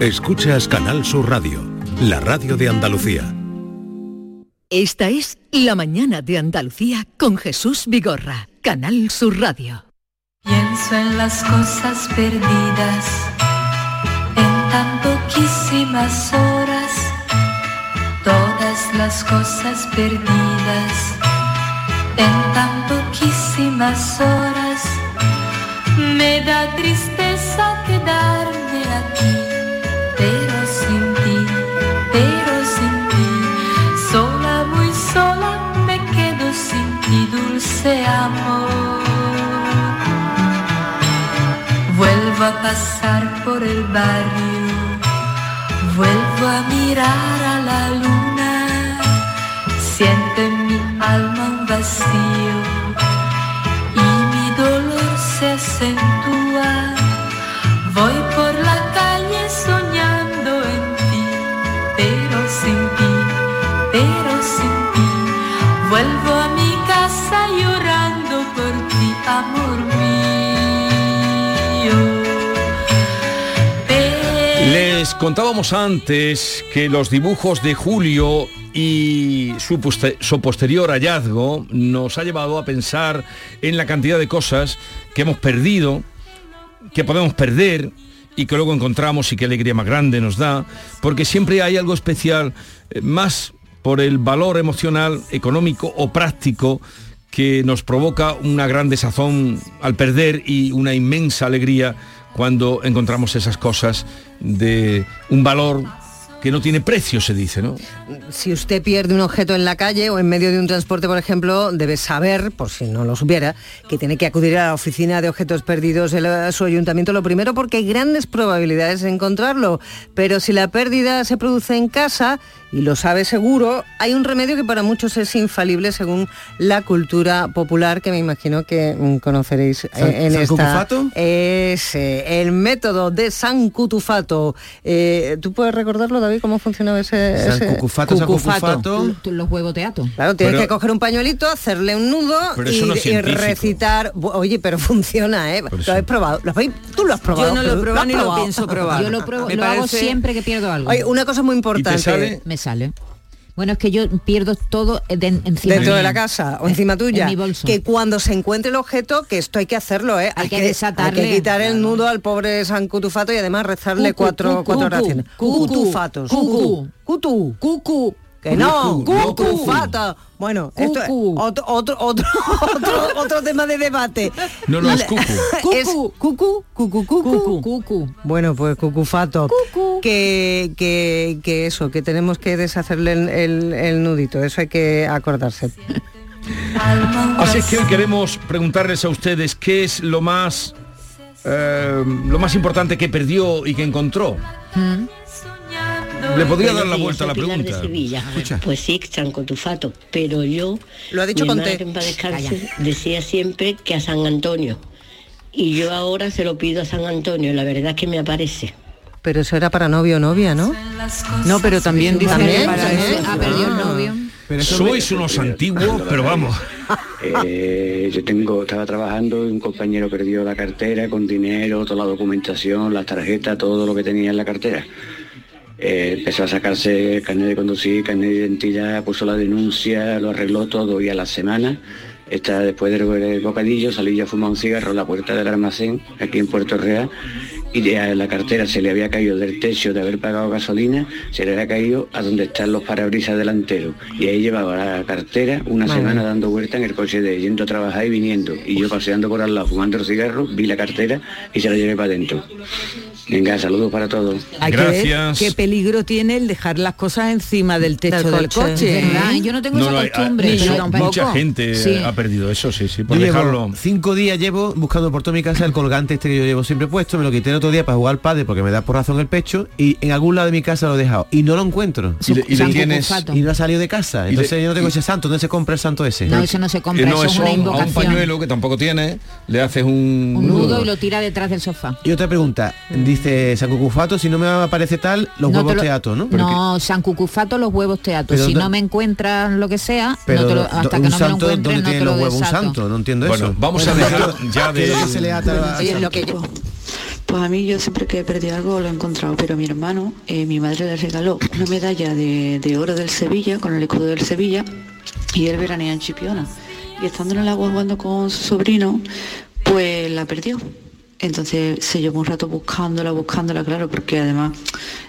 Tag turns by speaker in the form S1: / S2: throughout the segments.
S1: Escuchas Canal Sur Radio, la radio de Andalucía.
S2: Esta es La mañana de Andalucía con Jesús Vigorra, Canal Sur Radio.
S3: Pienso en las cosas perdidas, en tan poquísimas horas, todas las cosas perdidas, en tan poquísimas horas, me da tristeza quedarme aquí, pasar por el barrio, vuelvo a mirar a la luna, siento en mi alma un vacío y mi dolor se acentúa. Voy por la
S4: Les contábamos antes que los dibujos de Julio y su, su posterior hallazgo nos ha llevado a pensar en la cantidad de cosas que hemos perdido, que podemos perder y que luego encontramos y qué alegría más grande nos da, porque siempre hay algo especial, eh, más por el valor emocional, económico o práctico que nos provoca una gran desazón al perder y una inmensa alegría cuando encontramos esas cosas de un valor que no tiene precio, se dice, ¿no?
S5: Si usted pierde un objeto en la calle o en medio de un transporte, por ejemplo, debe saber, por si no lo supiera, que tiene que acudir a la oficina de objetos perdidos de su ayuntamiento, lo primero porque hay grandes probabilidades de encontrarlo. Pero si la pérdida se produce en casa, y lo sabe seguro, hay un remedio que para muchos es infalible según la cultura popular que me imagino que mm, conoceréis eh,
S6: ¿San-
S5: en
S6: San
S5: esta...
S6: Cucufato?
S5: Es el método de San Cutufato. Eh, ¿Tú puedes recordarlo, David, cómo funcionaba ese... Ese
S6: Cucufato.
S7: Los huevos teatro.
S5: Claro, tienes
S4: Pero-
S5: que coger un pañuelito, hacerle un nudo y,
S4: no
S5: recitar. Oye, pero funciona, ¿eh? Lo has probado. ¿Lo habéis- Tú lo has probado.
S8: Yo no lo he probado ni lo pienso probar.
S7: Yo lo, pruebo, lo hago siempre que pierdo algo.
S5: Oye, una cosa muy importante.
S4: sale?
S7: Me sale. Bueno, es que yo pierdo todo de- encima
S5: Dentro de la casa o
S7: Eh,
S5: encima tuya.
S7: En mi bolso.
S5: Que cuando se encuentre el objeto, que esto hay que hacerlo, ¿eh?
S7: Hay que
S5: Hay
S7: desatarle.
S5: que quitar el nudo al pobre San Cutufato y además rezarle
S7: Cucu,
S5: cuatro,
S7: cucu,
S5: cuatro
S7: cucu,
S5: oraciones.
S7: cucu,
S5: Cutufatos.
S7: cucu.
S5: Cutu.
S7: Cucu.
S5: Que no,
S7: Cucu.
S5: cucufato. Bueno, esto es otro, otro, otro, otro, otro tema de debate.
S4: No, no, es cucu.
S5: Es cucu, cucu, cucu,
S7: Cucu. Cucu.
S5: Bueno, pues cucufato. Que, que, que eso, que tenemos que deshacerle el, el- el nudito, eso hay que acordarse.
S4: Así es que hoy queremos preguntarles a ustedes qué es lo más eh, lo más importante que perdió y que encontró. Le podría dar la vuelta a la pregunta.
S9: Pues sí, San Cotufato, pero yo,
S5: Lo ha dicho
S9: mi
S5: con
S9: madre en descanse, decía siempre que a San Antonio. Y yo ahora se lo pido a San Antonio, la verdad es que me aparece.
S5: Pero eso era para novio o novia, ¿no?
S8: No, pero también dice
S5: También,
S8: que para eso-
S7: Ah, perdió el novio.
S6: Pero eso me-
S4: Sois unos antiguos, pero vamos.
S10: Eh, yo tengo, estaba trabajando y un compañero perdió la cartera con dinero, toda la documentación, las tarjetas, todo lo que tenía en la cartera. Eh, empezó a sacarse carnet de conducir, carnet de identidad, puso la denuncia, lo arregló todo y a la semana, está después del bocadillo, salí yo a fumar un cigarro en la puerta del almacén, aquí en Puerto Real, y de- la cartera se le había caído del techo de haber pagado gasolina, se le había caído a donde están los parabrisas delanteros. Y ahí llevaba la cartera una
S5: Madre
S10: semana dando vuelta en el coche de yendo a trabajar y viniendo. Y yo paseando por al lado, fumando el cigarro, vi la cartera y se la llevé para adentro. Venga, saludos para todos.
S8: Hay que
S4: Gracias.
S8: ver qué peligro tiene el dejar las cosas encima del techo
S5: Del
S8: del,
S5: coche.
S8: ¿eh?
S7: Yo no tengo
S4: No,
S7: esa costumbre.
S8: Yo
S4: mucha gente
S7: Sí.
S4: ha perdido eso, sí, sí, por
S6: Yo
S4: dejarlo.
S6: llevo cinco días llevo buscando por toda mi casa el colgante este que yo llevo siempre puesto, me lo quité el otro día para jugar al padre porque me da por razón el pecho y en algún lado de mi casa lo he dejado y no lo encuentro.
S4: Y le- y le tienes-.
S6: Y no ha salido de casa. Entonces
S4: le-
S6: yo no tengo
S4: y-
S6: ese santo, ¿dónde se compra el santo ese?
S7: No, eso no se compra,
S4: Eh, no,
S7: eso es una
S4: a un- a un
S7: invocación.
S4: pañuelo que tampoco tiene, le haces un,
S7: Un nudo y lo tira detrás del sofá.
S6: Y otra pregunta, dice San Cucufato, si no me aparece tal, los
S7: No
S6: huevos
S7: te lo-
S6: teatro, ¿no?
S7: No, San Cucufato, los huevos teatro.
S6: Pero
S7: Si no me encuentras lo que sea,
S6: Pero
S7: no te lo- hasta que no me lo
S6: santo,
S7: encuentres
S6: ¿dónde
S7: no te
S6: tienen
S7: lo
S6: los huevos un santo? No entiendo
S4: Bueno,
S6: eso.
S4: vamos a dejar ya de...
S6: ¿Qué es lo que se le ata a-
S5: Oye, lo que yo,
S11: Pues a mí yo siempre que he perdido algo lo he encontrado, pero a mi hermano, eh, mi madre le regaló una medalla de, de oro del Sevilla, con el escudo del Sevilla, y él veranea en Chipiona. Y estando en el agua jugando con su sobrino, pues la perdió. Entonces se llevó un rato buscándola, buscándola, claro, porque además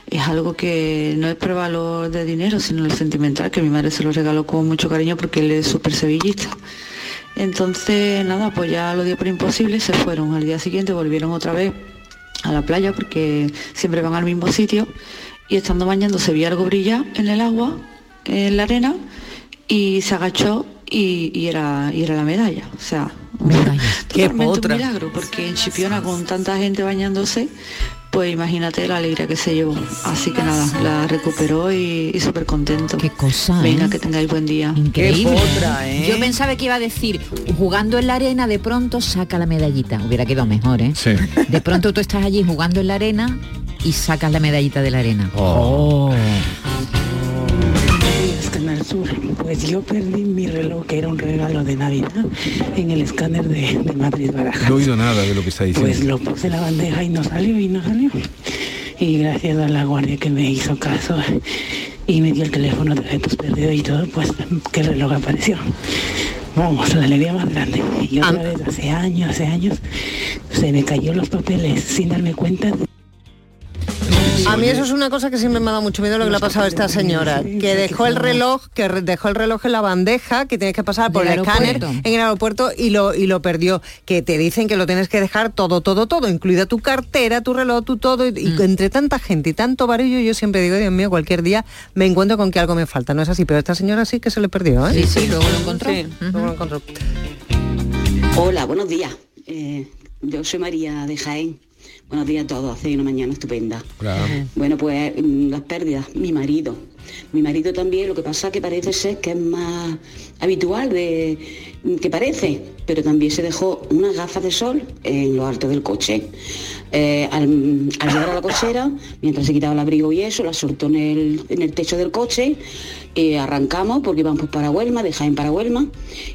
S11: es algo que no es por valor de dinero, sino lo sentimental, que mi madre se lo regaló con mucho cariño porque él es súper sevillista. Entonces, nada, pues ya lo dio por imposible, se fueron. Al día siguiente volvieron otra vez a la playa porque siempre van al mismo sitio y estando bañando se vio algo brillar en el agua, en la arena, y se agachó y era, y era la medalla. O sea, totalmente un
S8: potra.
S11: milagro, porque en Chipiona con tanta gente bañándose, pues imagínate la alegría que se llevó. Así que nada, la recuperó y, y súper contento. Qué
S7: cosa,
S11: Venga,
S7: ¿eh?
S11: que tengáis buen día.
S7: Increíble.
S8: ¿eh?
S7: Yo pensaba que iba a decir, jugando en la arena, de pronto saca la medallita. Hubiera quedado mejor, ¿eh?
S4: Sí.
S7: De pronto tú estás allí jugando en la arena y sacas la medallita de la arena.
S4: Oh.
S12: Canal Sur. Pues yo perdí mi reloj, que era un regalo de Navidad, en el escáner de, de Madrid Barajas.
S4: No he oído nada de lo que está diciendo.
S12: Pues lo puse en la bandeja y no salió y no salió. Y gracias a la guardia que me hizo caso y me dio el teléfono de objetos perdidos y todo, pues que el reloj apareció. Vamos, la alegría más grande. Y otra vez, hace años, hace años, se me cayó los papeles sin darme cuenta.
S5: A mí eso es una cosa que siempre me ha dado mucho miedo lo que le ha pasado a esta señora, que dejó el reloj, que dejó el reloj en la bandeja, que tienes que pasar por el escáner en el aeropuerto y lo y lo perdió. Que te dicen que lo tienes que dejar todo, todo, todo, incluida tu cartera, tu reloj, tu todo. Y, y entre tanta gente y tanto barullo, yo siempre digo, Dios mío, cualquier día me encuentro con que algo me falta. No es así, pero esta señora sí que se le perdió, ¿eh?
S7: Sí, sí, luego lo encontró.
S5: luego lo encontró.
S13: Hola, buenos días. Eh, yo soy María de Jaén. Buenos días a todos, hace una mañana estupenda. Bueno, pues mm, las pérdidas, mi marido. Mi marido también, lo que pasa que parece ser que es más habitual de que parece, pero también se dejó unas gafas de sol en lo alto del coche. Eh, al, al llegar a la cochera, mientras se quitaba el abrigo y eso, la soltó en el, en el techo del coche, arrancamos porque íbamos pues, para Huelma, de Jaén para Huelma,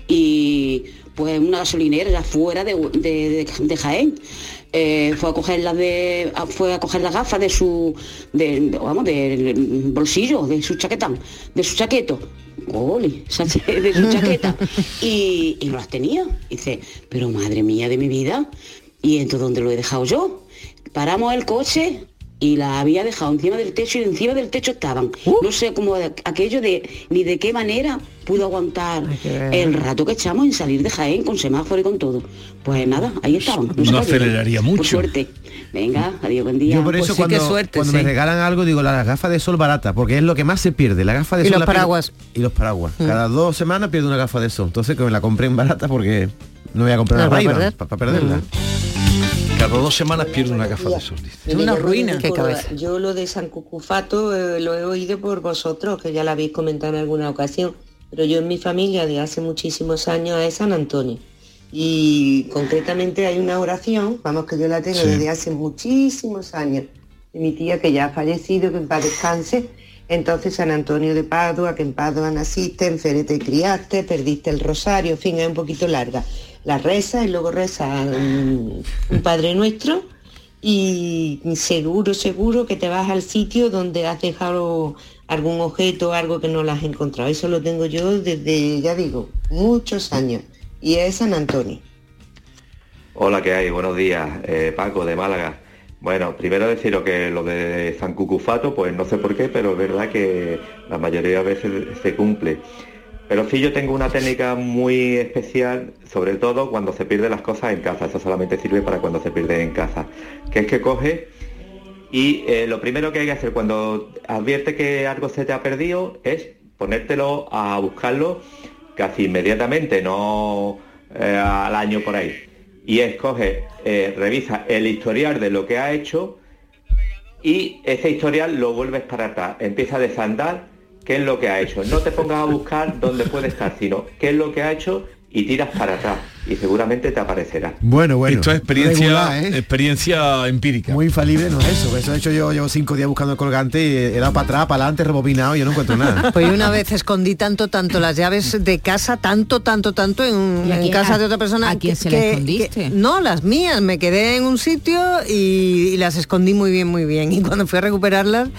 S13: y pues una gasolinera ya fuera de, de- de- de Jaén. Eh, fue a coger las de fue a coger las gafas de su de, vamos del bolsillo de su chaqueta de su chaqueto. De su chaqueta. Y, y no las tenía. Dice pero madre mía de mi vida y entonces dónde lo he dejado yo paramos el coche y la había dejado encima del techo y encima del techo estaban no sé cómo aquello de ni de qué manera pudo aguantar el rato que echamos en salir de Jaén con semáforo y con todo pues nada ahí estaban
S4: No
S13: perdieron.
S4: aceleraría
S13: Por
S4: mucho.
S13: suerte. Venga, adiós, buen día.
S6: Yo por eso cuando, cuando me regalan algo digo las gafas de sol barata, porque es lo que más se pierde, la gafa de
S5: Y
S6: sol.
S5: los
S6: la pierdo-
S5: paraguas.
S6: Y los paraguas.
S5: Mm.
S6: Cada dos semanas pierdo una gafa de sol. Entonces que me la compré en barata porque no voy a comprar
S5: No,
S6: una
S5: para
S6: Ray-Ban,
S5: perder.
S6: para perderla.
S4: Cada dos semanas pierde una gafa de sol.
S8: Es una ruina.
S5: Qué cabeza.
S14: Yo lo de San Cucufato eh, lo he oído por vosotros, que ya lo habéis comentado en alguna ocasión, pero yo en mi familia de hace muchísimos años es San Antonio. Y concretamente hay una oración, vamos que yo la tengo
S15: Sí.
S14: desde hace muchísimos años, de mi tía que ya ha fallecido, que en paz descanse. Entonces San Antonio de Padua, que en Padua naciste, en Fere te criaste, perdiste el rosario, en fin, es un poquito larga. La reza y luego reza un, Padre Nuestro y seguro, seguro que te vas al sitio donde has dejado algún objeto algo que no lo has encontrado. Eso lo tengo yo desde, ya digo, muchos años. Y es San Antonio.
S16: Hola, ¿qué hay? Buenos días, eh, Paco de Málaga. Bueno, primero deciros que lo de San Cucufato, pues no sé por qué, pero es verdad que la mayoría de veces se cumple. Pero sí yo tengo una técnica muy especial, sobre todo cuando se pierden las cosas en casa. Eso solamente sirve para cuando se pierden en casa. Que es que coge y eh, lo primero que hay que hacer cuando advierte que algo se te ha perdido es ponértelo a buscarlo casi inmediatamente, no eh, al año por ahí. Y es coge, eh, revisa el historial de lo que ha hecho y ese historial lo vuelves para atrás. Empieza a desandar qué es lo que ha hecho. No te pongas a buscar dónde puede estar, sino qué es lo que ha hecho y tiras para atrás. y seguramente te aparecerá.
S6: Bueno, bueno.
S4: Esto es experiencia,
S6: Regular, ¿eh?
S4: experiencia empírica.
S6: Muy infalible no es eso. Eso he hecho yo, llevo cinco días buscando el colgante y he dado para atrás, para adelante, rebobinado y yo no encuentro nada.
S5: Pues una vez escondí tanto, tanto las llaves de casa, tanto, tanto, tanto en,
S7: ¿Y a
S5: en
S7: quién-
S5: casa
S7: a-
S5: de otra persona.
S7: a quién
S5: que-
S7: se las escondiste?
S5: que- no, las mías. Me quedé en un sitio y, y las escondí muy bien, muy bien. Y cuando fui a recuperarlas,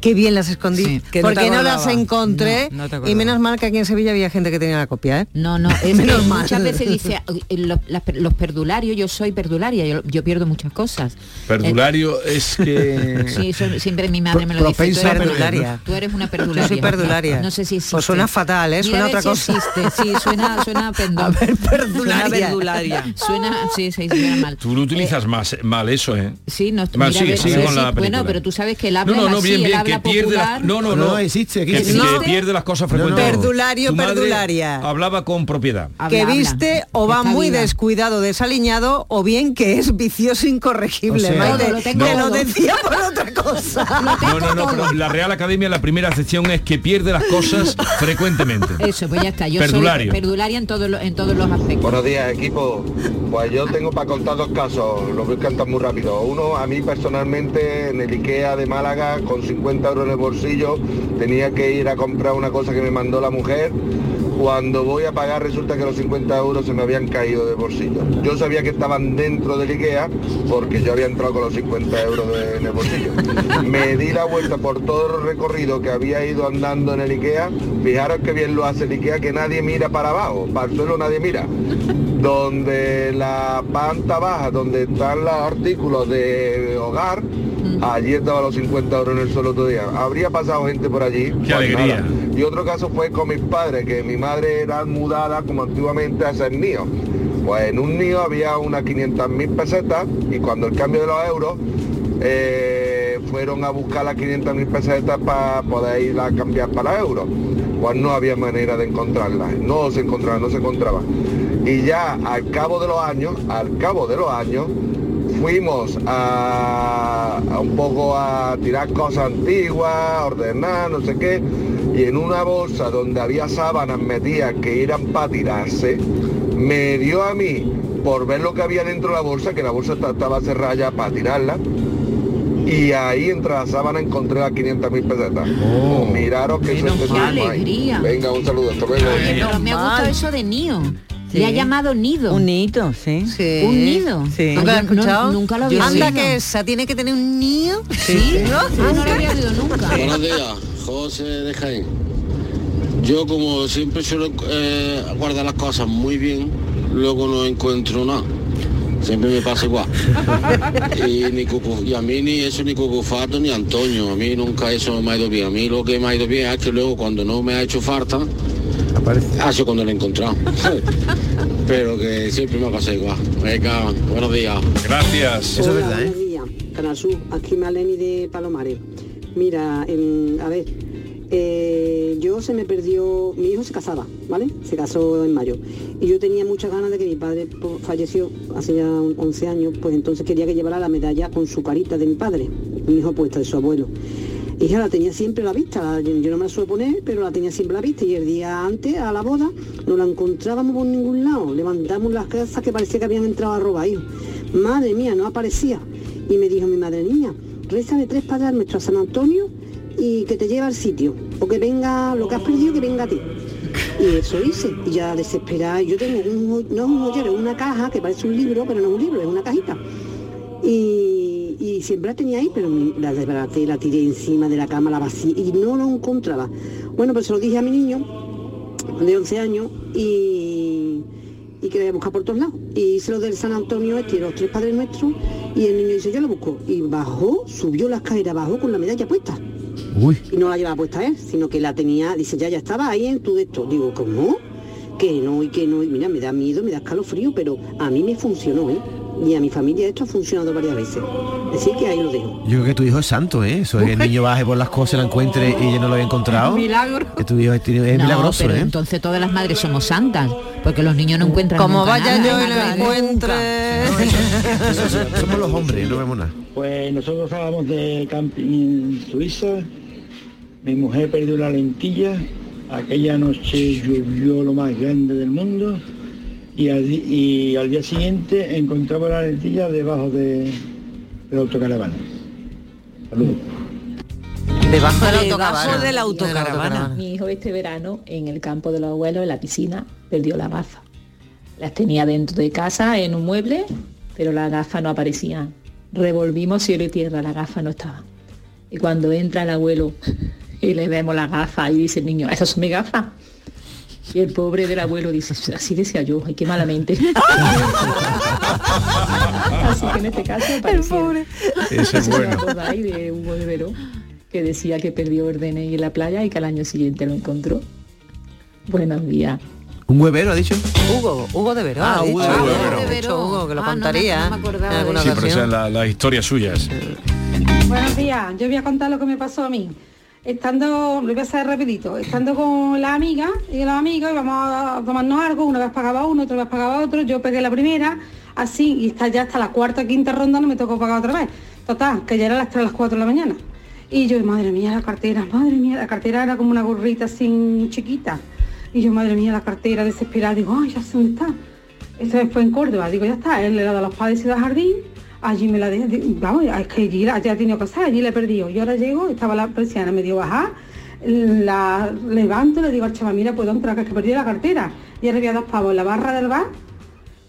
S5: qué bien las escondí.
S8: que
S5: porque no, las encontré.
S8: No, no te
S5: y menos mal que aquí en Sevilla había gente que tenía la copia, ¿eh?
S7: No, no, es
S5: Menos mal.
S7: muchas veces dice, eh, los, las per- los perdularios, yo soy perdularia, yo, yo pierdo muchas cosas.
S4: Perdulario es que...
S7: Sí, eso siempre mi madre me lo dice. Tú eres
S5: perdularia.
S7: Tú eres una perdularia.
S5: Yo soy perdularia.
S7: No sé si existe.
S5: Pues suena fatal, ¿eh?
S7: Mira
S5: Suena otra
S7: si
S5: cosa.
S7: existe. Sí, suena, suena pendón.
S5: A ver,
S7: Suena
S5: perdularia.
S7: perdularia. Suena, sí, sí, suena mal.
S4: Tú lo utilizas más mal eso, ¿eh?
S7: Sí, no,
S4: Mal,
S7: mira,
S4: sigue,
S7: a ver,
S4: sigue
S7: sí,
S4: con la
S7: sí,
S4: película.
S7: Bueno, pero tú sabes que el habla
S4: No, no, no, bien, bien, que pierde no, no,
S6: No,
S4: no.
S6: existe, aquí
S4: que,
S6: existe.
S4: que pierde las cosas frecuentemente.
S5: Perdulario,
S4: Tu madre
S5: perdularia.
S4: Hablaba con propiedad.
S7: Habla,
S5: que
S7: habla.
S5: viste o va
S7: Está
S5: muy
S7: viva.
S5: descuidado, desaliñado, o bien que es vicioso incorregible.
S6: O sea-
S5: Maite.
S7: Todo, lo tengo
S5: lo
S7: todo.
S5: decía por otra cosa.
S4: No, no, no, pero la Real Academia, la primera sección es que pierde las cosas frecuentemente.
S7: Eso, pues ya está. Yo
S4: Perdulario.
S7: soy perdularia en, todos los- en todos los aspectos.
S15: Buenos días, equipo. Pues yo tengo para contar dos casos, los voy a cantar muy rápido. Uno, a mí personalmente, en el IKEA de Málaga, con 50 en el bolsillo, tenía que ir a comprar una cosa que me mandó la mujer. Cuando voy a pagar resulta que los 50 euros se me habían caído del bolsillo. Yo sabía que estaban dentro del IKEA porque yo había entrado con los 50 euros de- en el bolsillo. Me di la vuelta por todo el recorrido que había ido andando en el IKEA. Fijaros que bien lo hace el IKEA, que nadie mira para abajo, para el suelo nadie mira donde la planta baja, donde están los artículos de hogar, allí estaban los 50 euros en el suelo todo día. Habría pasado gente por allí.
S4: Qué alegría.
S15: Y otro caso fue con mis padres, que mi madre era mudada como antiguamente a ser niño. Pues en un niño había unas 500 mil pesetas y cuando el cambio de los euros eh, fueron a buscar las 500 mil pesetas para poder ir a cambiar para euros. Pues no había manera de encontrarlas, no se encontraba, no se encontraba. Y ya al cabo de los años, al cabo de los años, fuimos a, a un poco a tirar cosas antiguas, a ordenar, no sé qué, y en una bolsa donde había sábanas metidas que eran para tirarse, me dio a mí por ver lo que había dentro de la bolsa, que la bolsa esta- estaba cerrada ya para tirarla, y ahí entre la sábana encontré las 500 mil pesetas.
S6: Oh.
S15: Miraros que suerte
S7: Qué
S15: tenemos ahí.
S7: alegría.
S15: Venga, un saludo, hasta luego.
S7: Pero me ha gustado eso de Nio. Le ha llamado nido.
S8: Un nido, sí.
S5: Sí.
S7: Un nido.
S8: Sí.
S5: ¿Nunca lo has
S7: Yo no-
S5: escuchado?
S7: nunca lo había
S5: Anda que esa tiene que tener un niño.
S7: Sí, ¿no? Ah, no lo había oído nunca.
S17: Buenos días, José de Jaén. Yo como siempre suelo eh, guardar las cosas muy bien, luego no encuentro nada. Siempre me pasa igual. Y, ni cucu- y a mí ni eso, ni Cucufato, ni Antonio. A mí nunca eso me ha ido bien. A mí lo que me ha ido bien es que luego cuando no me ha hecho falta, ha sido cuando lo he encontrado. Pero que siempre me ha pasado igual. Venga, buenos días.
S4: Gracias.
S6: Eso es verdad, ¿eh?
S18: buenos días, Canal Sur, aquí Maleni de Palomares. Mira, a ver, eh, yo se me perdió, mi hijo se casaba, ¿vale? Se casó en mayo. Y yo tenía muchas ganas de que mi padre pues, falleció hace ya 11 años, pues entonces quería que llevara la medalla con su carita de mi padre, mi hijo puesta de su abuelo. Ya la tenía siempre la vista, yo no me la suelo poner, pero la tenía siempre la vista. Y el día antes, a la boda, no la encontrábamos por ningún lado. Levantamos las casas que parecía que habían entrado a robar. Madre mía, no aparecía. Y me dijo mi madre, niña, rézale tres padres nuestro a San Antonio y que te lleve al sitio. O que venga, lo que has perdido, que venga a ti. Y eso hice. Y ya desesperada, yo tengo un, no es un joyero, es una caja que parece un libro, pero no es un libro, es una cajita. Y, y siempre la tenía ahí, pero la desbaraté, la tiré encima de la cama, la vacié y no lo encontraba. Bueno, pues se lo dije a mi niño de 11 años y, y que la buscar por todos lados. Y hice lo del San Antonio este, los tres padres nuestros, y el niño dice, yo lo busco. Y bajó, subió la escalera, bajó con la medalla puesta.
S6: Uy.
S18: Y no la llevaba puesta él, sino que la tenía, dice, ya, ya estaba ahí en tu de esto. Digo, ¿cómo? Que no, y que no, y mira, me da miedo, me da escalofrío, pero a mí me funcionó, ¿eh? Y a mi familia esto ha funcionado varias veces. Así que ahí lo dejo.
S6: Yo creo que tu hijo es santo, ¿eh? Eso es que el niño baje por las cosas, la encuentre y ella no lo había encontrado.
S7: Milagro.
S6: Que tu hijo es, es
S7: No,
S6: milagroso,
S7: pero
S6: ¿eh?
S7: entonces todas las madres somos santas, porque los niños no encuentran
S5: Como
S7: nunca
S5: vaya
S7: nada.
S5: yo y lo encuentre.
S6: Somos los hombres, no vemos nada.
S19: Pues nosotros estábamos de camping en Suiza, mi mujer perdió la lentilla, aquella noche llovió lo más grande del mundo y al, di- y al día siguiente encontraba la lentilla debajo de, del autocaravana. Saludos.
S5: Debajo
S8: del
S5: Debajo
S8: autocaravana.
S5: de la autocaravana.
S20: Mi hijo este verano en el campo de los abuelos, en la piscina, perdió la gafa. Las tenía dentro de casa en un mueble, pero las gafas no aparecían. Revolvimos cielo y tierra, la gafa no estaba. Y cuando entra el abuelo y le vemos la gafa y dice el niño, esas son mis gafas. Y el pobre del abuelo dice, así decía yo, ay qué malamente. así que en este caso aparecieron.
S4: Ese es
S20: ¿Se
S4: bueno.
S20: de Hugo de Veró? Que decía que perdió el DNI en la playa y que al año siguiente lo encontró. Buenos días.
S6: ¿Un huevero ha dicho?
S5: Hugo, Hugo de Verón.
S4: Ah, Hugo de
S5: Ah,
S4: Verón.
S5: Hugo, que lo
S7: Ah, no me-
S5: contaría
S7: no me acordaba
S5: en alguna
S4: Sí, pero esas la- las historias suyas.
S21: Buenos días, yo voy a contar lo que me pasó a mí. Estando, lo voy a hacer rapidito, estando con la amiga y los amigos íbamos a tomarnos algo, una vez pagaba uno, otra vez pagaba otro, yo pegué la primera, así, y está ya hasta la cuarta, quinta ronda no me tocó pagar otra vez. Total, que ya era las 3 las 4 de la mañana. Y yo, madre mía, la cartera, madre mía, la cartera era como una gorrita así chiquita. Y yo, madre mía, la cartera desesperada, digo, ay, ya sé dónde está. Esto fue en Córdoba, digo, ya está, él le da a los padres de jardín, allí me la dejé, vamos, es que allí la- ya he tenido que hacer, allí la he perdido. Y ahora llego, estaba la persiana medio bajar, la levanto, le digo al chaval, mira, puedo entrar, que es que perdí la cartera. Y ahora había dos pavos en la barra del bar,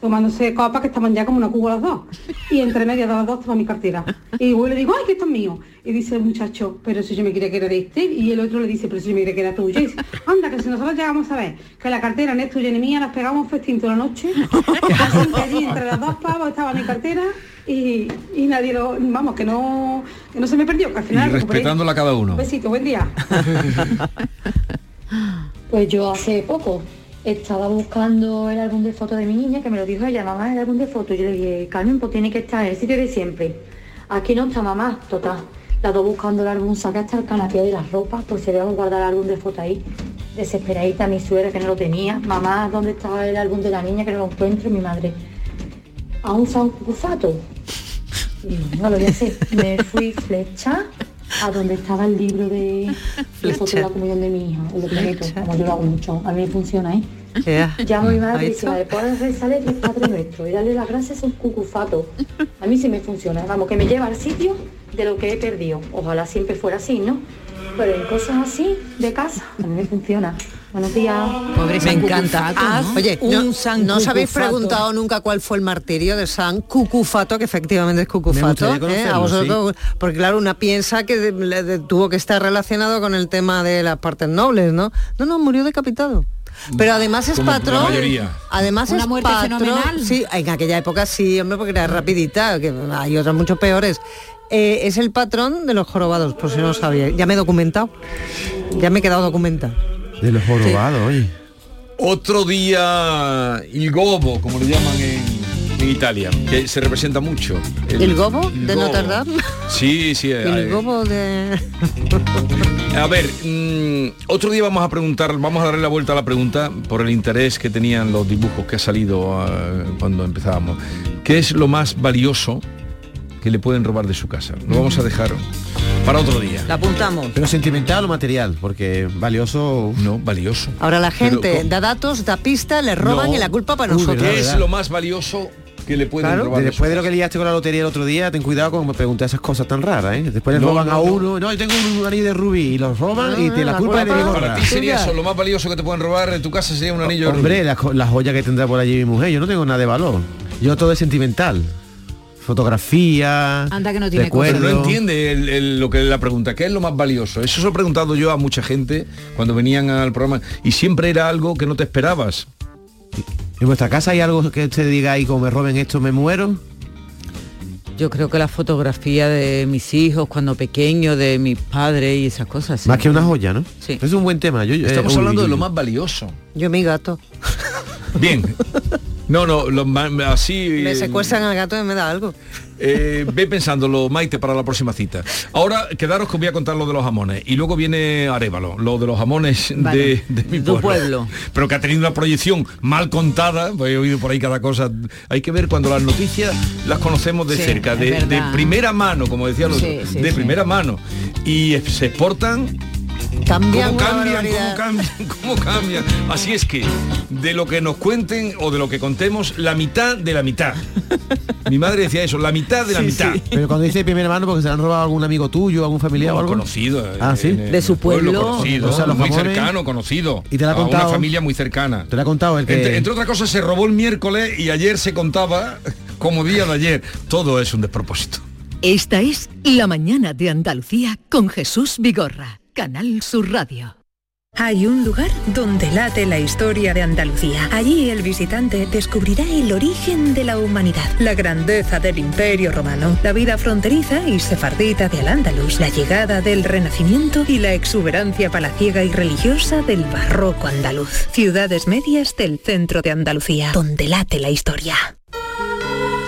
S21: tomándose copas que estaban ya como una cuba los dos. Y entre medio de los dos estaba mi cartera. Y voy y le digo, ay, que esto es mío. Y dice el muchacho, pero si yo me quería que era de este. Y el otro le dice, pero si yo me quería que era tuyo. Y dice, anda, que si nosotros llegamos a ver que la cartera no es tuya ni mía, nos pegamos festín toda la noche. Así que allí entre los dos pavos estaba mi cartera y, y nadie lo, vamos, que no, que no se me perdió, que al final
S4: respetándola cada uno.
S21: Un besito, buen día.
S22: Pues yo hace poco estaba buscando el álbum de fotos de mi niña, que me lo dijo ella, mamá, el álbum de fotos. Yo le dije, Carmen, pues tiene que estar en el sitio de siempre. Aquí no está mamá, total. Las dos buscando el álbum, saqué hasta el canapé de las ropas, por si habíamos guardado el álbum de fotos ahí. Desesperadita mi suegra que no lo tenía. Mamá, ¿dónde está el álbum de la niña que no lo encuentro? Mi madre. ¿A un yo, no lo voy a hacer. Me fui flecha a donde estaba el libro de, de fotos de la comunión de mi hija, el Planeto, como yo lo hago mucho. A mí me funciona, ¿eh?
S5: Ya.
S22: Llamo a mi madre
S5: ¿Ha
S22: y dice, madre, puedes rezarle el Padre Nuestro y darle las gracias a un cucufato. A mí sí me funciona, vamos, que me lleva al sitio de lo que he perdido. Ojalá siempre fuera así, ¿no? Pero en cosas así, de casa, a mí me funciona. Buenos días.
S5: me encanta. Ah, Oye, no,
S8: Un San
S5: ¿no os habéis preguntado nunca cuál fue el martirio de San Cucufato, que efectivamente es Cucufato? ¿eh? A vosotros, porque claro, una piensa que de- le- de- tuvo que estar relacionado con el tema de las partes nobles, ¿no? No, no, murió decapitado. Pero además es
S4: Como
S5: patrón. Además
S7: Una
S5: es
S7: muerte
S5: patrón.
S7: fenomenal.
S5: Sí, en aquella época sí, hombre, porque era rapidita, que hay otras mucho peores. Eh, es el patrón de los jorobados, por si no lo sabía. Ya me he documentado. Ya me he quedado documentado.
S6: De los jorobados, oye.
S4: Otro día, el gobo, como le llaman en, en Italia, que se representa mucho.
S5: ¿El gobo de
S4: gobo.
S5: Notre Dame?
S4: Sí, sí.
S5: El gobo de...
S4: A ver, mm, otro día vamos a preguntar, vamos a darle la vuelta a la pregunta por el interés que tenían los dibujos que ha salido ah, cuando empezábamos. ¿Qué es lo más valioso que le pueden robar de su casa? Lo vamos a dejar para otro día.
S8: La apuntamos.
S6: Pero sentimental o material, porque valioso.
S4: No, valioso.
S5: Ahora la gente da datos, da pistas, le roban
S4: No.
S5: y la culpa para
S6: Uy,
S5: nosotros.
S4: ¿Qué es lo más valioso que le pueden
S6: Claro,
S4: robar?
S6: de-
S4: de
S6: después de lo que liaste con la lotería el otro día, ten cuidado con me preguntar esas cosas tan raras, ¿eh? Después le
S4: No,
S6: roban
S4: no,
S6: a
S4: no.
S6: uno, no, yo tengo un anillo de rubí y los roban y te la,
S5: la
S6: culpa es de.
S4: Para ti sería eso, lo más valioso que te pueden robar en tu casa sería un anillo de
S6: Hombre,
S4: rubí.
S6: la, jo- la joya que tendrá por allí mi mujer, yo no tengo nada de valor. Yo todo es sentimental. Fotografía,
S7: Anda que no tiene
S4: Pero
S6: recuerdo.
S4: no entiende el- el- lo que es la pregunta, ¿qué es lo más valioso? Eso se lo he preguntado yo a mucha gente cuando venían al programa y siempre era algo que no te esperabas.
S6: ¿En vuestra casa hay algo que usted diga ahí como me roben esto me muero?
S8: Yo creo que la fotografía de mis hijos cuando pequeños, de mis padres y esas cosas. sí.
S6: Más que una joya, ¿no?
S8: Sí.
S6: Es un buen tema. Yo, eh,
S4: Estamos
S6: uy,
S4: hablando
S6: uy,
S4: de lo más valioso.
S5: Yo mi gato.
S4: Bien. No, no, lo así...
S5: Me
S4: eh,
S5: secuestran al gato y me da algo.
S4: Eh, ve pensándolo, Maite, para la próxima cita. Ahora, quedaros que voy a contar lo de los jamones. Y luego viene Arevalo, lo de los jamones
S8: Vale.
S4: de, de mi pueblo.
S8: pueblo.
S4: Pero que ha tenido una proyección mal contada, pues he oído por ahí cada cosa. Hay que ver cuando las noticias las conocemos de
S7: Sí,
S4: cerca, de, primera mano, como decía los
S7: Sí, sí,
S4: de primera mano. Y se exportan
S5: Cambian
S4: ¿Cómo cambian? ¿Cómo cambian? ¿Cómo cambian? Así es que de lo que nos cuenten o de lo que contemos, la mitad de la mitad. Mi madre decía eso, la mitad de la
S6: Sí,
S4: mitad.
S6: sí. Pero cuando dice primera mano porque se han robado a algún amigo tuyo, algún familiar o algo.
S4: conocido. eh,
S6: Ah, sí.
S4: en
S6: De su pueblo.
S4: conocido,
S6: O sea, los
S4: muy cercano, conocido.
S6: Y te la ha
S4: A
S6: contado.
S4: Una familia muy cercana.
S6: Te lo ha contado el que...
S4: Entre, entre otras cosas, se robó el miércoles y ayer se contaba como día de ayer. Todo es un despropósito.
S23: Esta es La mañana de Andalucía con Jesús Vigorra, Canal Sur Radio.
S24: Hay un lugar donde late la historia de Andalucía. Allí el visitante descubrirá el origen de la humanidad, la grandeza del imperio romano, la vida fronteriza y sefardita de Al-Ándalus, la llegada del Renacimiento y la exuberancia palaciega y religiosa del barroco andaluz. Ciudades medias del centro de Andalucía, donde late la historia.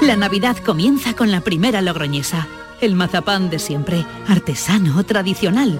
S23: La Navidad comienza con la primera logroñesa. El mazapán de siempre, artesano, tradicional.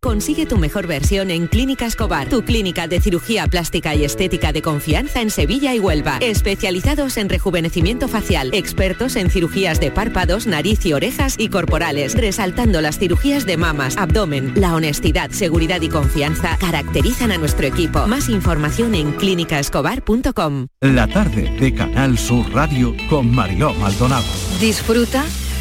S25: Consigue tu mejor versión en Clínica Escobar, tu clínica de cirugía plástica y estética de confianza en Sevilla y Huelva. Especializados en rejuvenecimiento facial, expertos en cirugías de párpados, nariz y orejas y corporales, resaltando las cirugías de mamas, abdomen. La honestidad, seguridad y confianza caracterizan a nuestro equipo. Más información en clínicaescobar.com.
S26: La tarde de Canal Sur Radio con Mariló Maldonado.
S23: Disfruta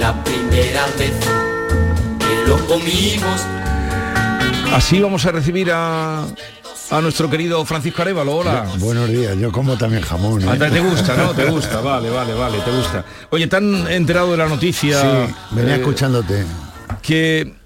S27: la primera vez que lo comimos.
S4: Así vamos a recibir a, a nuestro querido Francisco Arevalo. Hola.
S28: Buenos días, yo como también jamón. ¿eh?
S4: Ah, te gusta, ¿no? Te gusta, vale, vale, vale, te gusta. Oye, ¿tan enterado de la noticia?
S28: Sí, venía
S4: eh,
S28: escuchándote.
S4: Que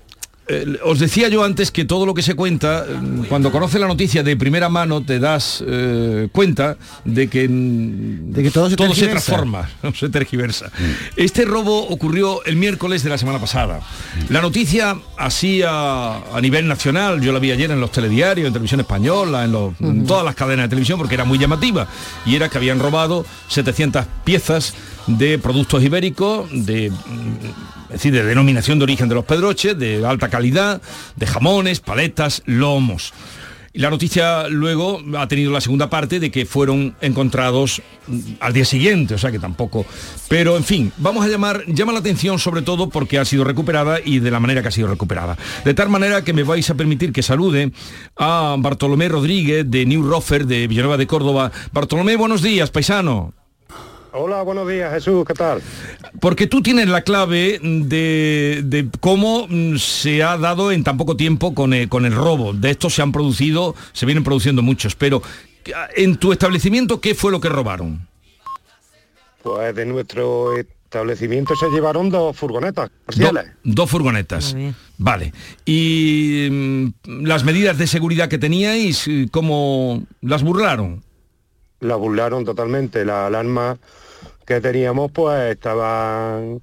S4: eh, os decía yo antes que todo lo que se cuenta, eh, cuando conoces la noticia de primera mano, te das eh, cuenta de que, de
S6: que todo se
S4: transforma, no se tergiversa. Este robo ocurrió el miércoles de la semana pasada. La noticia así a, a nivel nacional, yo la vi ayer en los telediarios, en televisión española, en, los- en todas las cadenas de televisión, porque era muy llamativa. Y era que habían robado 700 piezas de productos ibéricos, de mm, es decir, de denominación de origen de los pedroches, de alta calidad, de jamones, paletas, lomos. Y la noticia luego ha tenido la segunda parte de que fueron encontrados al día siguiente, o sea que tampoco. Pero en fin, vamos a llamar, llama la atención sobre todo porque ha sido recuperada y de la manera que ha sido recuperada. De tal manera que me vais a permitir que salude a Bartolomé Rodríguez de New Rofer de Villanueva de Córdoba. Bartolomé, buenos días, paisano.
S29: Hola, buenos días, Jesús, ¿qué tal?
S4: Porque tú tienes la clave de, de cómo mm, se ha dado en tan poco tiempo con el, con el robo. De estos se han producido, se vienen produciendo muchos, pero en tu establecimiento, ¿qué fue lo que robaron?
S29: Pues de nuestro establecimiento se llevaron dos furgonetas.
S4: Do- dos furgonetas. Vale. ¿Y mm, las medidas de seguridad que teníais, cómo las burlaron?
S29: La burlaron totalmente. La alarma que teníamos pues estaban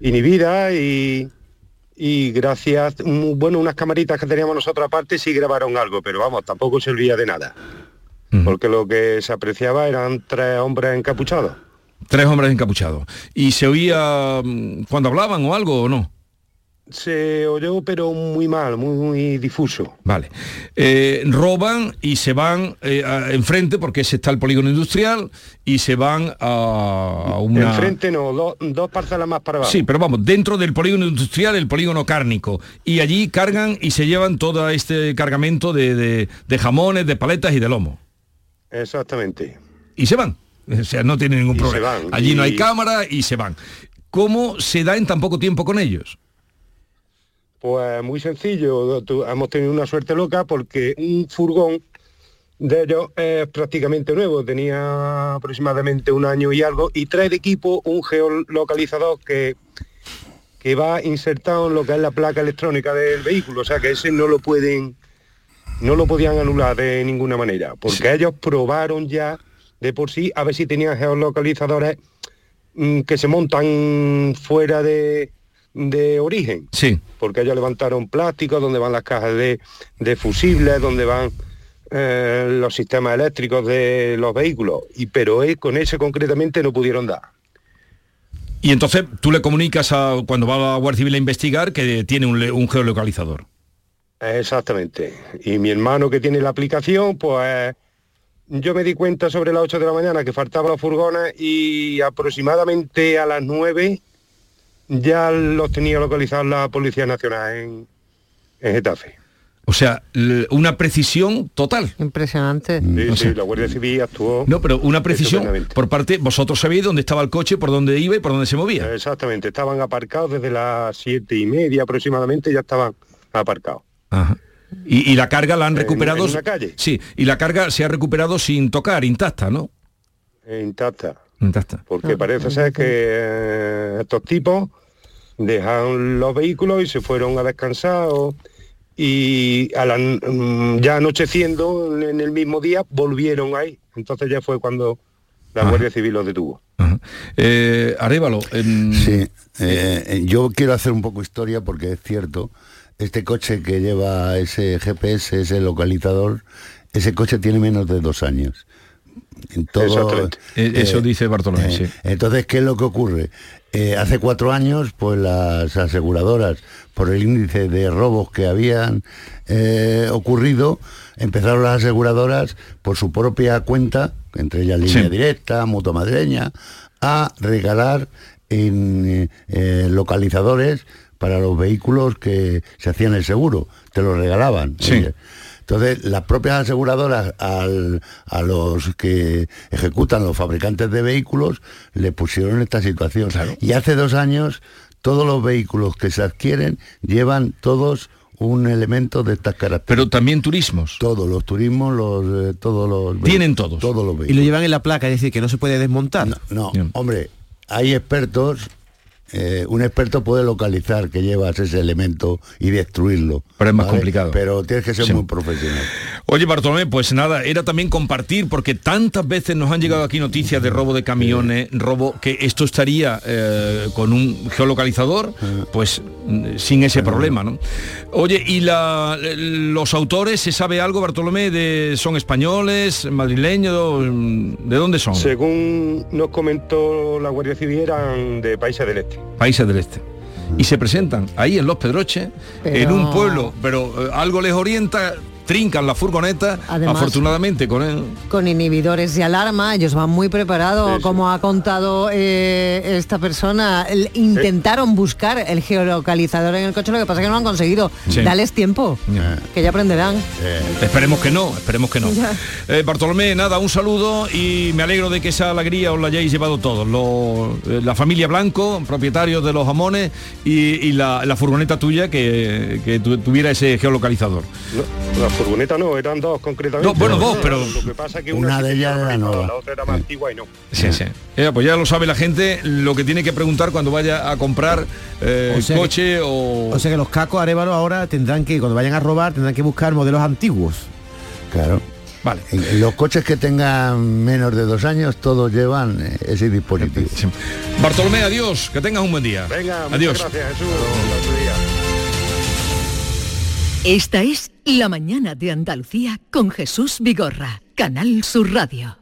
S29: inhibidas y, y gracias, bueno, unas camaritas que teníamos nosotros aparte sí grabaron algo, pero vamos, tampoco servía de nada. Porque lo que se apreciaba eran tres hombres encapuchados.
S4: Tres hombres encapuchados. ¿Y se oía mm, cuando hablaban o algo o no?
S29: Se oyó pero muy mal, muy, muy difuso.
S4: Vale. Eh, roban y se van eh, a- enfrente, porque ese está el polígono industrial, y se van a, una...
S29: Enfrente no, do- dos parcelas más para abajo.
S4: Sí, pero vamos, dentro del polígono industrial, el polígono cárnico. Y allí cargan y se llevan todo este cargamento de, de- de jamones, de paletas y de lomo.
S29: Exactamente.
S4: Y se van. O sea, no tienen ningún
S29: Y
S4: problema.
S29: van,
S4: Allí no hay cámara y se van. ¿Cómo se da en tan poco tiempo con ellos?
S29: Pues muy sencillo, hemos tenido una suerte loca porque un furgón de ellos es prácticamente nuevo, tenía aproximadamente un año y algo, y trae de equipo un geolocalizador que, que va insertado en lo que es la placa electrónica del vehículo, o sea que ese no lo pueden, no lo podían anular de ninguna manera, porque ellos probaron ya de por sí a ver si tenían geolocalizadores mm, que se montan fuera de, de origen
S4: Sí.
S29: porque ellos levantaron plásticos, donde van las cajas de, de fusibles, donde van eh, los sistemas eléctricos de los vehículos, y pero eh, con ese concretamente no pudieron dar.
S4: Y entonces tú le comunicas a, cuando va la Guardia Civil a investigar que tiene un, geolocalizador.
S29: Exactamente. Y mi hermano que tiene la aplicación, pues yo me di cuenta sobre las 8 de la mañana que faltaban los furgones y aproximadamente a las 9 ya los tenía localizados la Policía Nacional en, en Getafe.
S4: O sea, una precisión total.
S5: Impresionante.
S29: Sí,
S4: O
S29: sí, la Guardia Civil actuó.
S4: No, pero una precisión por parte, vosotros sabéis dónde estaba el coche, por dónde iba y por dónde se movía.
S29: Exactamente, estaban aparcados desde las siete y media aproximadamente, ya estaban aparcados.
S4: Ajá. Y, y la carga la han
S29: En-
S4: recuperado.
S29: en una calle.
S4: Sí, y la carga se ha recuperado sin tocar, intacta, ¿no?
S29: intacta.
S4: Intacta.
S29: Porque parece ser que eh, estos tipos dejaron los vehículos y se fueron a descansar o- y a la- mm, ya anocheciendo en, el mismo día volvieron ahí. Entonces ya fue cuando la Guardia Civil los detuvo.
S4: Eh, Arévalo.
S28: Sí, eh, yo quiero hacer un poco historia porque es cierto, este coche que lleva ese GPS, ese localizador, ese coche tiene menos de dos años. En todo.
S4: Eh, eso dice Bartolomé, sí.
S28: Entonces, ¿qué es lo que ocurre? Eh, hace cuatro años, pues las aseguradoras, por el índice de robos que habían eh, ocurrido, empezaron las aseguradoras por su propia cuenta, entre ellas línea
S4: Sí.
S28: directa, mutua madrileña, a regalar en eh, eh, localizadores para los vehículos que se hacían el seguro, te lo regalaban.
S4: Sí.
S28: Oye, Entonces, las propias aseguradoras al- a los que ejecutan los fabricantes de vehículos le pusieron esta situación. Y hace dos años, todos los vehículos que se adquieren llevan todos un elemento de estas características.
S4: Pero también turismos.
S28: Todos los turismos, los, eh, todos los...
S4: Tienen todos.
S28: Todos los
S6: Y
S28: vehículos.
S6: lo llevan en la placa, es decir, que no se puede desmontar.
S28: No, hombre, hay expertos, eh, un experto puede localizar que llevas ese elemento y destruirlo.
S4: Pero es más
S28: ¿vale?
S4: complicado.
S28: Pero tienes que ser
S4: Sí.
S28: muy profesional.
S4: Oye, Bartolomé, pues nada, era también compartir, porque tantas veces nos han llegado aquí noticias de robo de camiones, robo, que esto estaría eh, con un geolocalizador, pues mm, sin ese problema, ¿no? Oye, ¿y la- los autores, se sabe algo, Bartolomé, de son españoles, madrileños, mm, de dónde son?
S29: Según nos comentó la Guardia Civil, eran de Países del Este.
S4: Países del Este. Y se presentan ahí en Los Pedroches,
S29: Pero-
S4: en un pueblo, pero eh, algo les orienta trincan la furgoneta,
S5: Además-
S4: afortunadamente con él.
S5: Con inhibidores de alarma, ellos van muy preparados, como ha contado eh, esta persona. El- intentaron buscar el geolocalizador en el coche, lo que pasa es que no lo han conseguido.
S4: Sí.
S5: Dales tiempo, que ya aprenderán.
S4: Esperemos que no, esperemos que no. Eh, Bartolomé, nada, un saludo y me alegro de que esa alegría os la hayáis llevado todos. Lo- eh, la familia Blanco, propietarios de los jamones, y, y la, la furgoneta tuya que, que tu- tuviera ese geolocalizador.
S29: No, furgoneta no, eran dos concretamente.
S4: No, bueno, dos, pero-
S29: Lo que pasa es que
S28: Una
S29: sí
S28: de
S29: que
S28: ellas era nueva.
S29: La otra era más antigua y no.
S4: Sí, sí. Eh, pues ya lo sabe la gente, lo que tiene que preguntar cuando vaya a comprar eh,
S6: O sea que-
S4: coche o...
S6: O sea que los cacos arévalos ahora tendrán que, cuando vayan a robar, tendrán que buscar modelos antiguos.
S28: Claro.
S4: Vale.
S28: Los coches que tengan menos de dos años, todos llevan eh, ese dispositivo.
S4: Bartolomé, adiós, que tengas un buen día.
S29: Venga, muchas
S4: adiós.
S29: gracias, Jesús. Día.
S23: Esta es La mañana de Andalucía con Jesús Vigorra, Canal Sur Radio.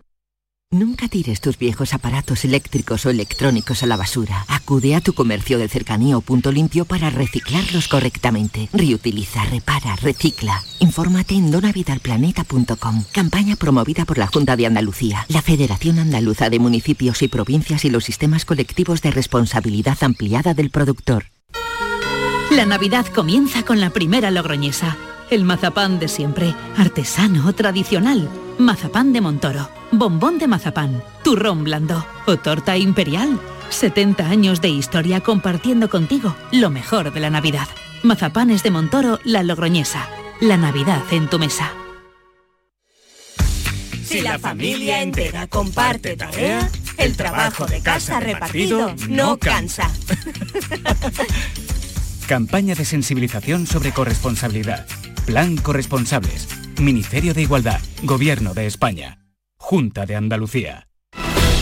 S30: Nunca tires tus viejos aparatos eléctricos o electrónicos a la basura. Acude a tu comercio de cercanía o punto limpio para reciclarlos correctamente. Reutiliza, repara, recicla. Infórmate en donavidalplaneta.com. Campaña promovida por la Junta de Andalucía, la Federación Andaluza de Municipios y Provincias y los sistemas colectivos de responsabilidad ampliada del productor.
S31: La Navidad comienza con la primera logroñesa. El mazapán de siempre, artesano, tradicional. Mazapán de Montoro, bombón de mazapán, turrón blando o torta imperial. 70 años de historia compartiendo contigo lo mejor de la Navidad. Mazapanes de Montoro, la logroñesa. La Navidad en tu mesa.
S32: Si la familia entera comparte tarea, el trabajo de casa repartido no cansa.
S33: Campaña de sensibilización sobre corresponsabilidad. Plan Corresponsables. Ministerio de Igualdad. Gobierno de España. Junta de Andalucía.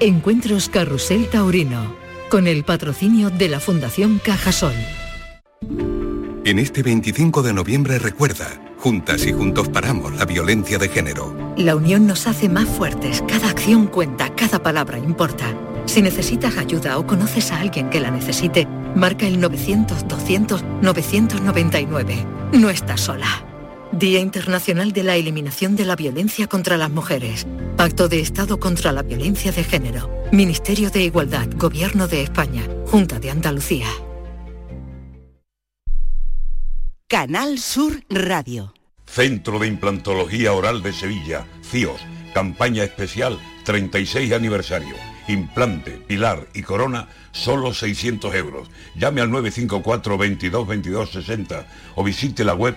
S23: Encuentros Carrusel Taurino. Con el patrocinio de la Fundación Cajasol.
S34: En este 25 de noviembre recuerda, juntas y juntos paramos la violencia de género.
S23: La unión nos hace más fuertes. Cada acción cuenta, cada palabra importa. Si necesitas ayuda o conoces a alguien que la necesite, marca el 900-200-999. No estás sola. Día Internacional de la Eliminación de la Violencia contra las Mujeres. Pacto de Estado contra la Violencia de Género. Ministerio de Igualdad, Gobierno de España, Junta de Andalucía.
S35: Canal Sur Radio.
S36: Centro de Implantología Oral de Sevilla, CIOS, campaña especial 36 aniversario. Implante, pilar y corona, solo 600 euros. Llame al 954 22 22 60 o visite la web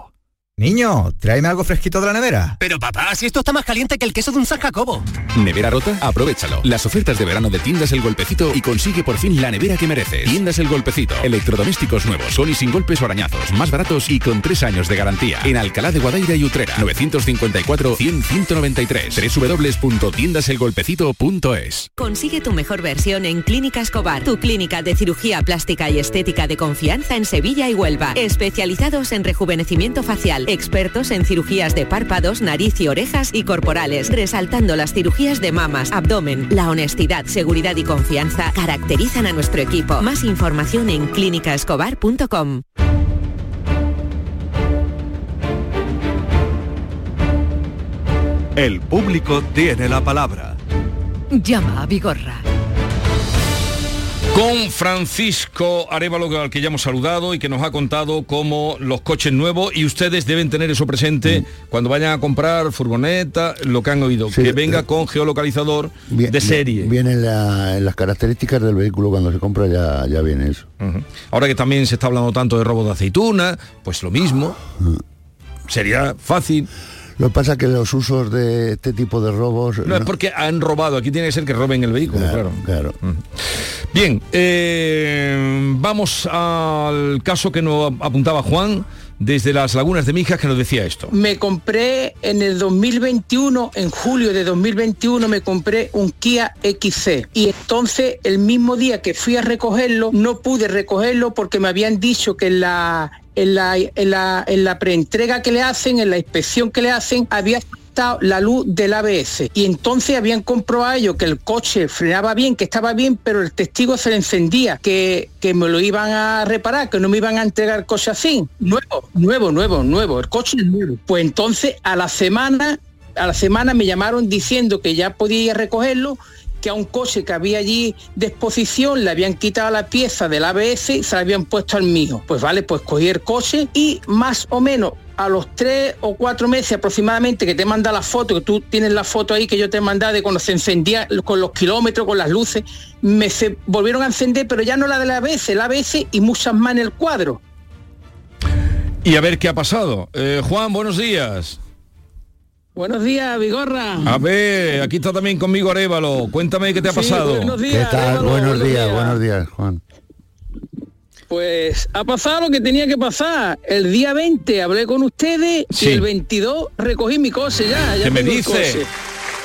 S37: Niño, tráeme algo fresquito de la nevera.
S38: Pero papá, si esto está más caliente que el queso de un San Jacobo.
S39: ¿Nevera rota? Aprovechalo. Las ofertas de verano de Tiendas El Golpecito y consigue por fin la nevera que mereces. Tiendas El Golpecito. Electrodomésticos nuevos, son y sin golpes o arañazos, más baratos y con tres años de garantía. En Alcalá de Guadaira y Utrera. 954-100-193. www.tiendaselgolpecito.es
S25: Consigue tu mejor versión en Clínica Escobar, tu clínica de cirugía plástica y estética de confianza en Sevilla y Huelva. Especializados en rejuvenecimiento facial, expertos en cirugías de párpados, nariz y orejas y corporales, resaltando las cirugías de mamas, abdomen. La honestidad, seguridad y confianza caracterizan a nuestro equipo. Más información en clínicaescobar.com.
S26: El público tiene la palabra.
S23: Llama a Vigorra.
S4: Con Francisco Arevalo, al que ya hemos saludado y que nos ha contado cómo los coches nuevos, y ustedes deben tener eso presente cuando vayan a comprar furgoneta, lo que han oído,
S28: Sí,
S4: que venga
S28: eh,
S4: con geolocalizador
S28: Bien-
S4: de serie.
S28: Viene en, la- en las características del vehículo cuando se compra ya, ya viene eso.
S4: Ahora que también se está hablando tanto de robo de aceituna, pues lo mismo. Sería fácil.
S28: Lo que pasa es que los usos de este tipo de robos...
S4: No, es porque han robado, aquí tiene que ser que roben el vehículo, claro.
S28: Claro.
S4: Bien, eh, vamos al caso que nos apuntaba Juan desde las lagunas de Mijas que nos decía esto.
S40: Me compré en el 2021, en julio de 2021, me compré un Kia XC. Y entonces, el mismo día que fui a recogerlo, no pude recogerlo porque me habían dicho que en la, en la, en la, en la preentrega que le hacen, en la inspección que le hacen, había faltado la luz del ABS. Y entonces habían comprobado ellos que el coche frenaba bien, que estaba bien, pero el testigo se le encendía, que, que me lo iban a reparar, que no me iban a entregar cosas así. Nuevo, nuevo, nuevo, nuevo. El coche es nuevo. Pues entonces a la semana, a la semana me llamaron diciendo que ya podía recogerlo que a un coche que había allí de exposición le habían quitado la pieza del ABS y se la habían puesto al mío. Pues vale, pues cogí el coche y más o menos a los tres o cuatro meses aproximadamente que te manda la foto, que tú tienes la foto ahí que yo te he mandado de cuando se encendía con los kilómetros, con las luces, me se volvieron a encender, pero ya no la del ABS, el ABS y muchas más en el cuadro.
S4: Y a ver qué ha pasado. Eh, Juan, buenos días.
S40: Buenos días, Vigorra.
S4: A ver, aquí está también conmigo Arevalo. Cuéntame qué te ha
S40: Sí,
S4: pasado.
S40: buenos
S28: ¿Qué
S40: días,
S28: tal?
S40: Arevalo,
S28: buenos,
S40: buenos
S28: días,
S40: días.
S28: buenos días, Juan.
S40: Pues ha pasado lo que tenía que pasar. El día 20 hablé con ustedes
S4: Sí.
S40: y el 22 recogí mi coche ya. ya
S4: ¿Qué me dice?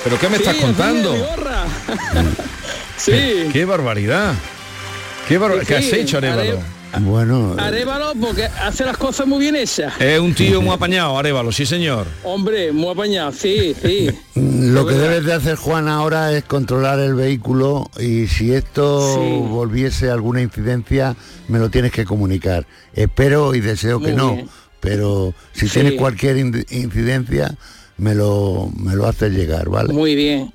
S4: ¿Pero qué me
S40: Sí,
S4: estás contando?
S40: Vigorra.
S4: sí. ¿Qué, qué barbaridad. ¿Qué, bar-
S40: Sí,
S4: ¿Qué has hecho, Arevalo?
S28: Bueno,
S40: Arévalo porque hace las cosas muy bien hechas.
S4: Es un tío muy apañado, Arevalo, sí señor.
S40: Hombre, muy apañado, sí, sí.
S28: Lo que debes de hacer Juan ahora es controlar el vehículo y si esto
S40: Sí.
S28: volviese alguna incidencia me lo tienes que comunicar. Espero y deseo que no,
S40: bien.
S28: pero si
S40: Sí.
S28: tienes cualquier in- incidencia me lo, me lo haces llegar, ¿vale?
S40: Muy bien.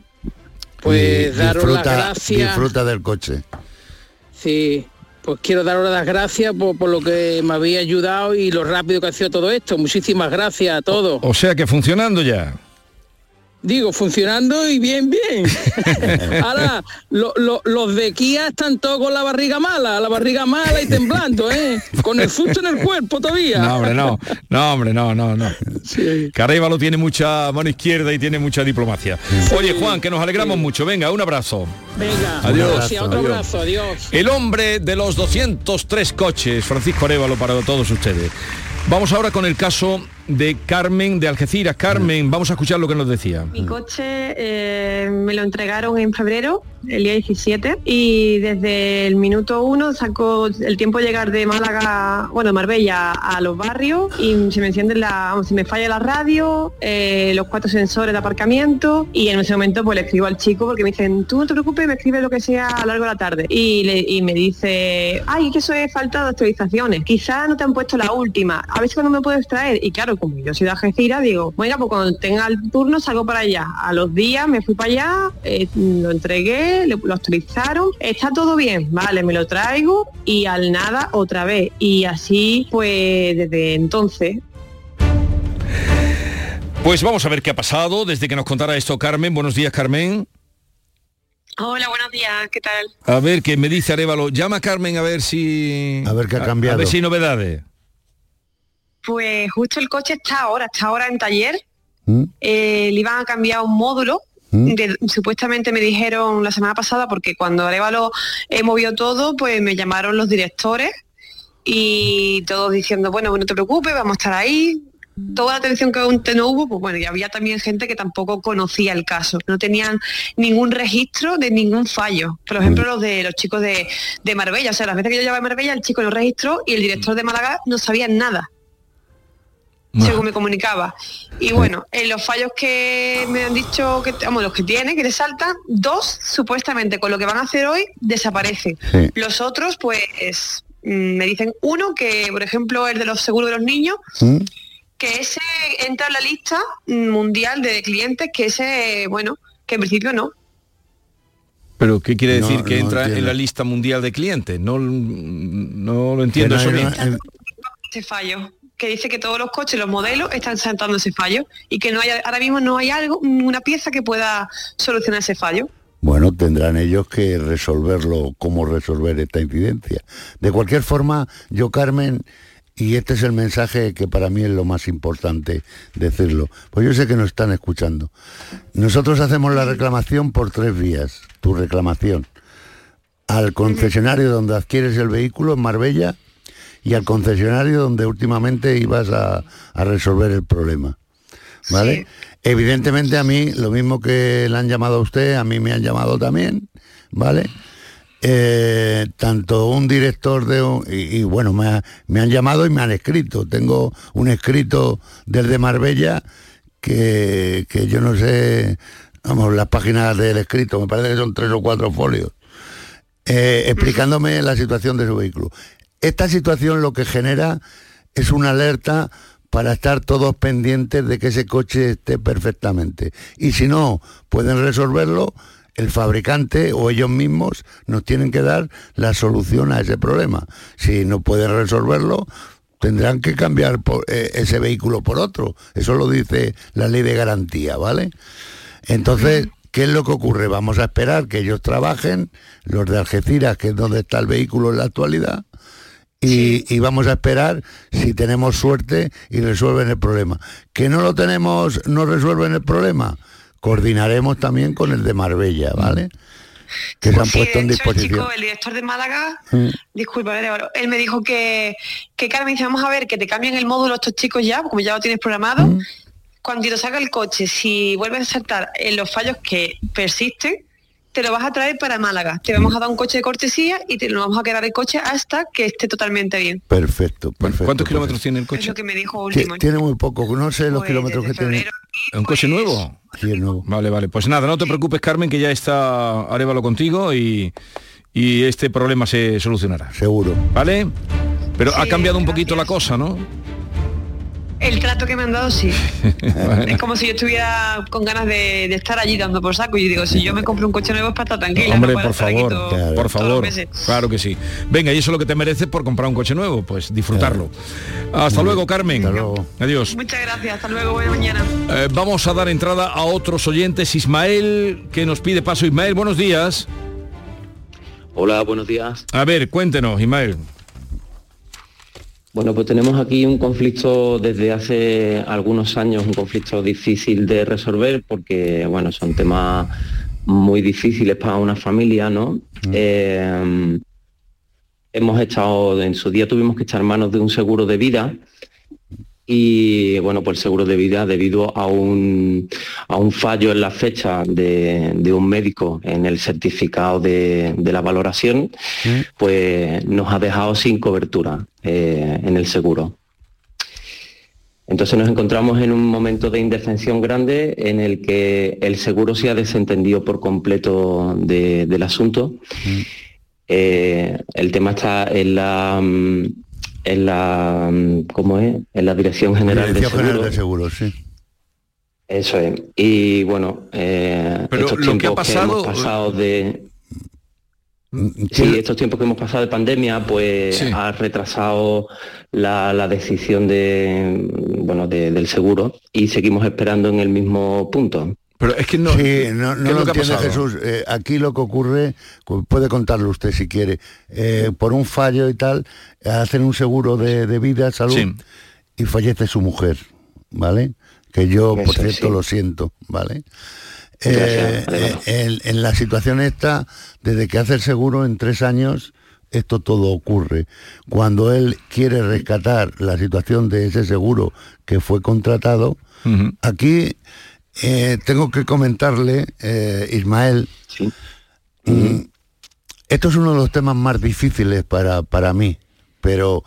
S40: Pues
S28: Y
S40: daros las
S28: disfruta,
S40: gracias.
S28: disfruta del coche.
S40: Sí, pues quiero daros las gracias por, por lo que me habéis ayudado y lo rápido que ha sido todo esto. Muchísimas gracias a todos.
S4: O sea que funcionando ya.
S40: Digo, funcionando y bien, bien. Ahora, lo- lo- los de Kia están todos con la barriga mala, la barriga mala y temblando, ¿eh? Con el susto en el cuerpo todavía.
S4: No, hombre, no. No, hombre, no, no, no. Que Arevalo tiene mucha mano izquierda y tiene mucha diplomacia. Oye, Juan, que nos alegramos mucho. Venga, un abrazo.
S40: Venga,
S4: Adiós.
S40: gracias, otro
S4: Adiós.
S40: abrazo, adiós.
S4: El hombre de los 203 coches, Francisco Arevalo, para todos ustedes. Vamos ahora con el caso de Carmen de Algeciras. Carmen, vamos a escuchar lo que nos decía.
S41: Mi coche eh, me lo entregaron en febrero, el día 17, y desde el minuto uno sacó el tiempo de llegar de Málaga, bueno, Marbella a los barrios y se me enciende la, vamos, se me falla la radio, eh, los cuatro sensores de aparcamiento y en ese momento pues le escribo al chico porque me dicen, tú no te preocupes, me escribe lo que sea a lo largo de la tarde. Y, le- y me dice, ay, que eso es falta de actualizaciones, quizás no te han puesto la última, a ver si cuando me puedes traer. Y claro, como yo soy de Algeciras, digo, venga, pues cuando tenga el turno salgo para allá. A los días me fui para allá, eh, lo entregué, le- lo actualizaron, está todo bien, vale, me lo traigo y al nada otra vez. Y así, pues desde entonces,
S4: Pues vamos a ver qué ha pasado desde que nos contara esto Carmen. Buenos días, Carmen.
S41: Hola, buenos días, ¿qué tal?
S4: A ver, qué me dice Arevalo. Llama a Carmen a ver si...
S28: A ver qué ha
S4: A,
S28: cambiado.
S4: ver si hay novedades.
S41: Pues justo el coche está ahora, está ahora en taller.
S28: ¿Mm?
S41: Eh, le iban a cambiar un módulo.
S28: ¿Mm?
S41: supuestamente me dijeron la semana pasada, porque cuando Arevalo eh, movió todo, pues me llamaron los directores y todos diciendo, bueno, no te preocupes, vamos a estar ahí. Toda la atención que antes no hubo, pues bueno, y había también gente que tampoco conocía el caso, no tenían ningún registro de ningún fallo. Por ejemplo, los de los chicos de, de Marbella, o sea, las veces que yo llevaba a Marbella, el chico lo registró y el director de Málaga no sabía nada según me comunicaba. Y bueno, en los fallos que me han dicho que, vamos, los que tiene, que le saltan, dos supuestamente con lo que van a hacer hoy desaparecen.
S28: Sí.
S41: Los otros, pues, mm, me dicen uno que, por ejemplo, el de los seguros de los niños,
S28: ¿Mm?
S41: que ese entra en la lista mundial de clientes, que ese, bueno, que en principio no.
S4: ¿Pero qué quiere
S28: No,
S4: decir que
S28: no
S4: entra en la lista mundial de clientes? No, no lo entiendo eso bien.
S41: ese fallo que dice que todos los coches los modelos están saltando ese fallo y que no hay ahora mismo no hay algo una pieza que pueda solucionar ese fallo
S28: Bueno, tendrán ellos que resolverlo, cómo resolver esta incidencia. De cualquier forma, yo, Carmen, y este es el mensaje que para mí es lo más importante decirlo, pues yo sé que nos están escuchando. Nosotros hacemos la reclamación por tres vías, tu reclamación. Al concesionario donde adquieres el vehículo en Marbella y al concesionario donde últimamente ibas a, a resolver el problema. ¿Vale? Evidentemente a mí, lo mismo que le han llamado a usted, a mí me han llamado también, ¿vale? Eh, tanto un director de un- y, y bueno, me, ha- me han llamado y me han escrito. Tengo un escrito desde Marbella que, que yo no sé, vamos, las páginas del escrito, me parece que son tres o cuatro folios, eh, explicándome la situación de su vehículo. Esta situación lo que genera es una alerta para estar todos pendientes de que ese coche esté perfectamente. Y si no pueden resolverlo, el fabricante o ellos mismos nos tienen que dar la solución a ese problema. Si no pueden resolverlo, tendrán que cambiar eh, ese vehículo por otro. Eso lo dice la ley de garantía, ¿vale? Entonces, ¿qué es lo que ocurre? Vamos a esperar que ellos trabajen, los de Algeciras, que es donde está el vehículo en la actualidad, y, y vamos a esperar si tenemos suerte y resuelven el problema. Que no lo tenemos, no resuelven el problema, coordinaremos también con el de Marbella, ¿vale? Que se han
S41: Sí,
S28: puesto en
S41: de hecho, el
S28: disposición.
S41: chico, el director de Málaga
S28: Mm.
S41: disculpa Álvaro, él me dijo que que Carmen dice vamos a ver que te cambian el módulo estos chicos ya como ya lo tienes programado
S28: Mm.
S41: cuando te salga el coche si vuelves a saltar en los fallos que persisten te lo vas a traer para Málaga te vamos a dar un coche de cortesía y te lo vamos a quedar el coche hasta que esté totalmente bien
S28: Perfecto, perfecto.
S4: ¿Cuántos kilómetros tiene el
S41: es
S4: coche?
S41: lo que me dijo
S28: Ti-
S41: último
S28: Tiene muy poco, no sé los
S41: Pues
S28: kilómetros que
S41: desde
S28: tiene.
S41: febrero.
S4: ¿Un coche nuevo?
S28: Sí, es nuevo.
S4: Vale, vale. Pues nada, no te preocupes, Carmen, que ya está Arevalo contigo y, y este problema se solucionará.
S28: Seguro.
S4: ¿Vale? Pero ha cambiado un poquito la cosa, ¿no?
S41: El trato que me han dado sí es como si yo estuviera con ganas de, de estar allí dando por saco y digo si yo me compro un coche nuevo es para estar tranquila
S4: Hombre,
S41: no
S4: por favor,
S41: todo-
S4: por favor. Claro que sí. Venga, y eso es lo que te mereces por comprar un coche nuevo, pues disfrutarlo. Hasta luego, Carmen. Adiós.
S41: Muchas gracias, hasta luego, buena mañana.
S4: Eh, vamos a dar entrada a otros oyentes. Ismael, que nos pide paso. Ismael, buenos días.
S42: Hola, buenos días.
S4: A ver, cuéntenos, Ismael.
S42: Bueno, pues tenemos aquí un conflicto desde hace algunos años, un conflicto difícil de resolver porque, bueno, son temas muy difíciles para una familia, ¿no? Eh, hemos echado, en su día tuvimos que echar manos de un seguro de vida y, bueno, pues el seguro de vida debido a un, a un fallo en la fecha de, de un médico en el certificado de, de la valoración, pues nos ha dejado sin cobertura eh, en el seguro. Entonces nos encontramos en un momento de indefensión grande en el que el seguro se ha desentendido por completo de- del asunto. Eh, el tema está en la mm, en la mm, ¿cómo es? en la Dirección General
S28: Dirección
S42: de
S28: General
S42: Seguros.
S28: de Seguros, sí.
S42: Eso es. Y bueno, eh,
S4: Pero
S42: estos
S4: lo que ha
S42: tiempos
S4: pasado-
S42: hemos pasado de
S28: Mm,
S42: Sí, estos tiempos que hemos pasado de pandemia, pues ha retrasado la, la decisión de, bueno, de- del seguro y seguimos esperando en el mismo punto.
S4: Pero es que no,
S28: Sí, no, no
S42: ¿qué es
S28: lo entiende? Jesús. Eh, aquí lo que ocurre, cu- puede contarlo usted si quiere, eh, por un fallo y tal, hacen un seguro de, de vida, salud,
S4: Sí.
S28: y fallece su mujer, ¿vale? Que yo, por cierto,
S42: sí.
S28: lo siento, ¿vale? Eh, eh, en la situación esta, desde que hace el seguro en tres años, esto todo ocurre. Cuando él quiere rescatar la situación de ese seguro que fue contratado, aquí eh, tengo que comentarle, eh, Ismael, mm, esto es uno de los temas más difíciles para, para mí, pero